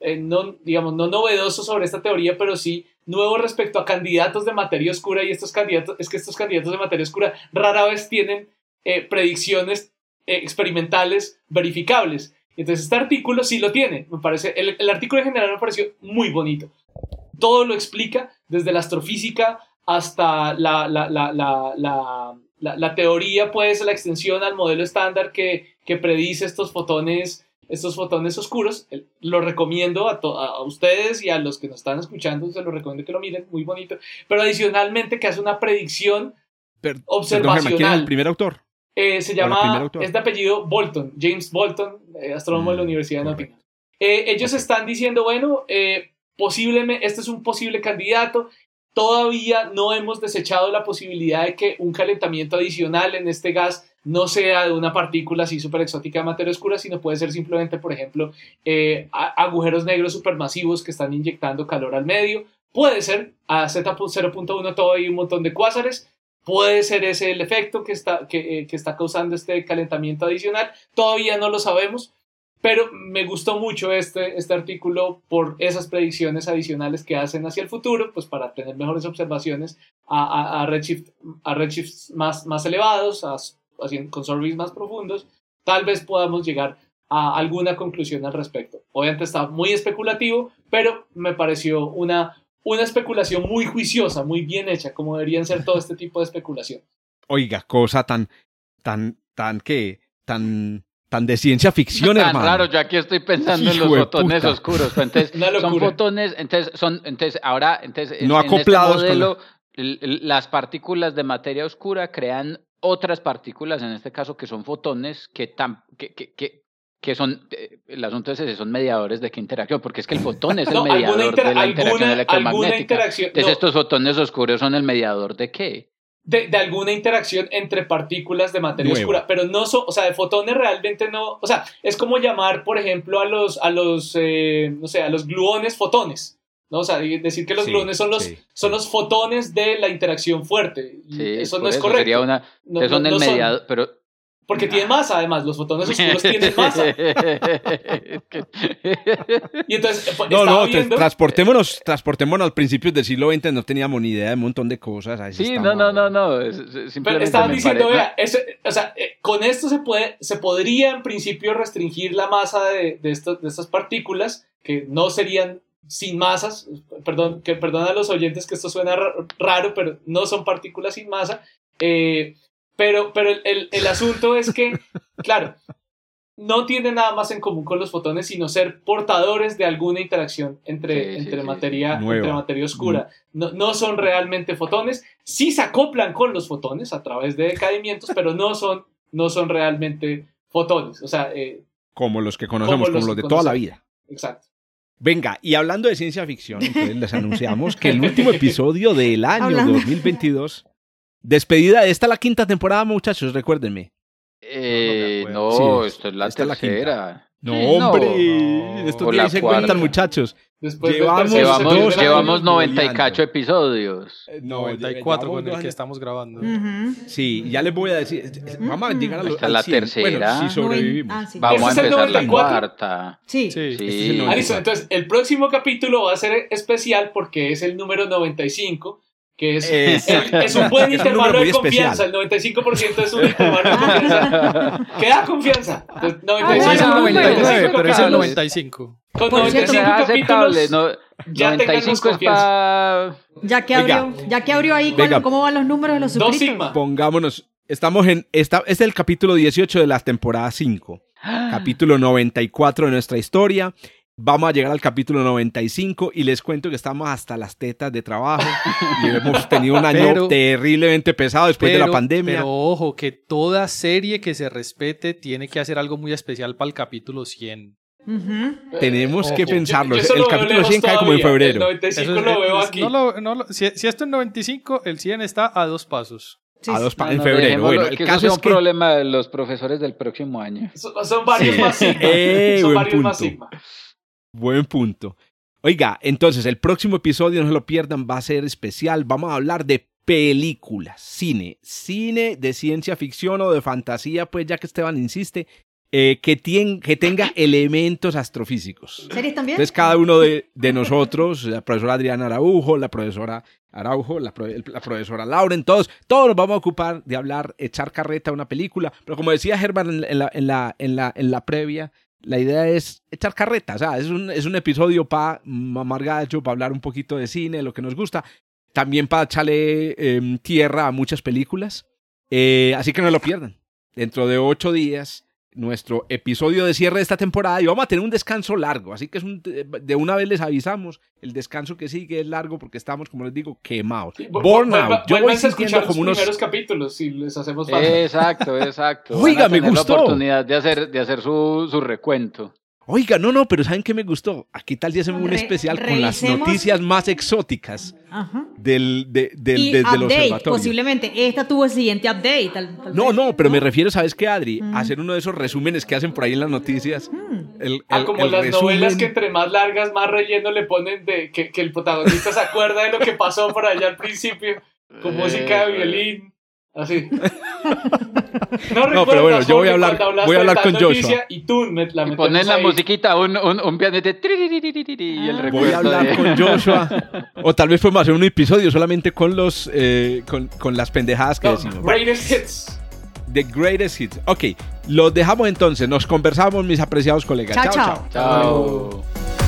eh, no, digamos, no novedoso sobre esta teoría, pero sí nuevo respecto a candidatos de materia oscura y estos candidatos, es que estos candidatos de materia oscura rara vez tienen eh, predicciones eh, experimentales verificables. Entonces este artículo sí lo tiene, me parece, el, el, artículo en general me pareció muy bonito. Todo lo explica, desde la astrofísica hasta la, la, la, la teoría, pues la extensión al modelo estándar que, que predice estos fotones estos fotones oscuros. Lo recomiendo a, a, ustedes y a los que nos están escuchando, se lo recomiendo que lo miren, muy bonito. Pero adicionalmente que hace una predicción observacional. ¿quién es el primer autor? Eh, se llama, es de apellido Bolton, James Bolton, eh, astrónomo de la mm, Universidad de Nottingham. Eh, ellos están diciendo, bueno, posiblemente, este es un posible candidato, todavía no hemos desechado la posibilidad de que un calentamiento adicional en este gas no sea de una partícula así súper exótica de materia oscura, sino puede ser simplemente, por ejemplo, eh, agujeros negros supermasivos que están inyectando calor al medio. Puede ser a Z0.1 todo hay un montón de cuásares. Puede ser ese el efecto que está, que, eh, que está causando este calentamiento adicional. Todavía no lo sabemos, pero me gustó mucho este, este artículo por esas predicciones adicionales que hacen hacia el futuro, pues para tener mejores observaciones a, a, a, redshift, redshifts más, más elevados, a con surveys más profundos, tal vez podamos llegar a alguna conclusión al respecto. Obviamente está muy especulativo, pero me pareció una, una especulación muy juiciosa, muy bien hecha, como deberían ser todo este tipo de especulación. Oiga, cosa tan, tan, tan que, tan, tan de ciencia ficción, hermano. Claro, yo aquí estoy pensando en los fotones oscuros. Entonces, (laughs) son fotones, entonces, son, entonces, ahora, entonces, no en, este modelo, las partículas de materia oscura crean otras partículas, en este caso que son fotones, que, tan, que, que, que, son, eh, el asunto es ese, son mediadores de qué interacción, porque es que el fotón es (laughs) el mediador de la interacción electromagnética. Entonces estos fotones oscuros son el mediador de qué? De, de, alguna interacción entre partículas de materia oscura, pero no son, o sea, de fotones realmente no, o sea, es como llamar, por ejemplo, a los, a los, eh, no sé, a los gluones fotones. ¿No? O sea, decir que los gluones son los, son los fotones de la interacción fuerte. eso no es correcto. Sería una, son el mediador, pero... Porque tienen masa, además, los fotones oscuros (laughs) tienen masa. y entonces, pues, no, no, transportémonos, transportémonos al principio del siglo XX, no teníamos ni idea de un montón de cosas. sí, no, no, no, no, Pero estaban diciendo, vea, o sea, eh, con esto se, puede, se podría en principio restringir la masa de, de, de estas partículas que no serían sin masas, perdón, que perdona a los oyentes que esto suena raro, pero no son partículas sin masa. Eh, pero pero el, el, asunto es que, (laughs) claro, no tienen nada más en común con los fotones, sino ser portadores de alguna interacción entre, entre, materia, entre materia oscura. Mm. No, no, son realmente fotones, sí se acoplan con los fotones a través de decaimientos, pero no son, no son realmente fotones. O sea, eh, como los que conocemos, como los, de toda la vida. Exacto. Venga, y hablando de ciencia ficción, les anunciamos que el último episodio del año 2022, despedida, esta la quinta temporada, muchachos, recuérdenme. Eh, no, esto es la tercera. no, hombre, esto tiene se cuentan, muchachos. Llevamos, llevamos, llevamos 90 y cacho episodios. 94 eh, con el que estamos grabando. Sí, ya les voy a decir. Vamos a llegar a la, a la tercera. Bueno, si sobrevivimos. Ah, vamos a empezar la cuarta. Sí. sí. sí. Este entonces el próximo capítulo va a ser especial porque es el número 95 que es, es, un (laughs) buen intervalo de confianza. El 95% es un intervalo de confianza. (laughs) ¿Qué da confianza? 95, es 99, pero es el 95. Con 95 capítulos, no, ya 95 es para... Ya que abrió, ya que abrió ahí, ¿cómo van los números de los suscritos? Dos sigma. Pongámonos, estamos en, esta, este es el capítulo 18 de la temporada 5. (gasps) capítulo 94 de nuestra historia. Vamos a llegar al capítulo 95 y les cuento que estamos hasta las tetas de trabajo y hemos tenido un año terriblemente pesado después de la pandemia. Pero ojo, que toda serie que se respete tiene que hacer algo muy especial para el capítulo 100. Tenemos que pensarlo. el capítulo 100 cae como en febrero. El 95 lo veo aquí. si, esto es 95, el 100 está a dos pasos. a dos pasos en febrero. Bueno, el caso es un problema de los profesores del próximo año. Son, (laughs) varios más sigma. Eh, son varios más sigma. Buen punto. Oiga, entonces el próximo episodio, no se lo pierdan, va a ser especial. Vamos a hablar de películas, cine, cine de ciencia ficción o de fantasía, pues ya que Esteban insiste, eh, que, que tenga elementos astrofísicos. ¿Series también? Entonces cada uno de, nosotros, la profesora Adriana Araujo, la profesora Araujo, la, profesora Lauren, todos, todos nos vamos a ocupar de hablar, echar carreta a una película, pero como decía Germán en la, en la, en la, en la previa, la idea es echar carreta, o sea, es un, es un episodio para mamar para hablar un poquito de cine, lo que nos gusta, también para echarle em, tierra a muchas películas, eh, así que no lo pierdan. Dentro de ocho días nuestro episodio de cierre de esta temporada y vamos a tener un descanso largo, así que es un, de una vez les avisamos, el descanso que sigue es largo porque estamos, como les digo, quemados. Burnout. Yo voy sintiendo como unos primeros capítulos si les hacemos falta. Exacto, exacto. (laughs) Oiga, me gustó. la oportunidad de hacer, de hacer su, su recuento. Oiga, no, no, pero ¿saben qué me gustó? Aquí tal día hacemos un especial con las noticias más exóticas del, de, del, desde observatorio. Posiblemente, esta tuvo el siguiente update. no, no, pero me refiero, ¿sabes qué, Adri? A hacer uno de esos resúmenes que hacen por ahí en las noticias. El, ah, como las novelas que entre más largas, más relleno le ponen de que, que el protagonista se acuerda de lo que pasó por allá al principio, con música de violín. Así. (laughs) No, pero bueno, yo voy a hablar, voy a hablar con Joshua. Y tú me, la y pones la musiquita, un, un, un piano de... Y el voy a hablar con Joshua. (laughs) O tal vez podemos hacer un episodio solamente con los eh, con, con, las pendejadas que decimos. Greatest Hits. The Greatest Hits. Ok, los dejamos entonces. Nos conversamos, mis apreciados colegas. chao. chao. chao.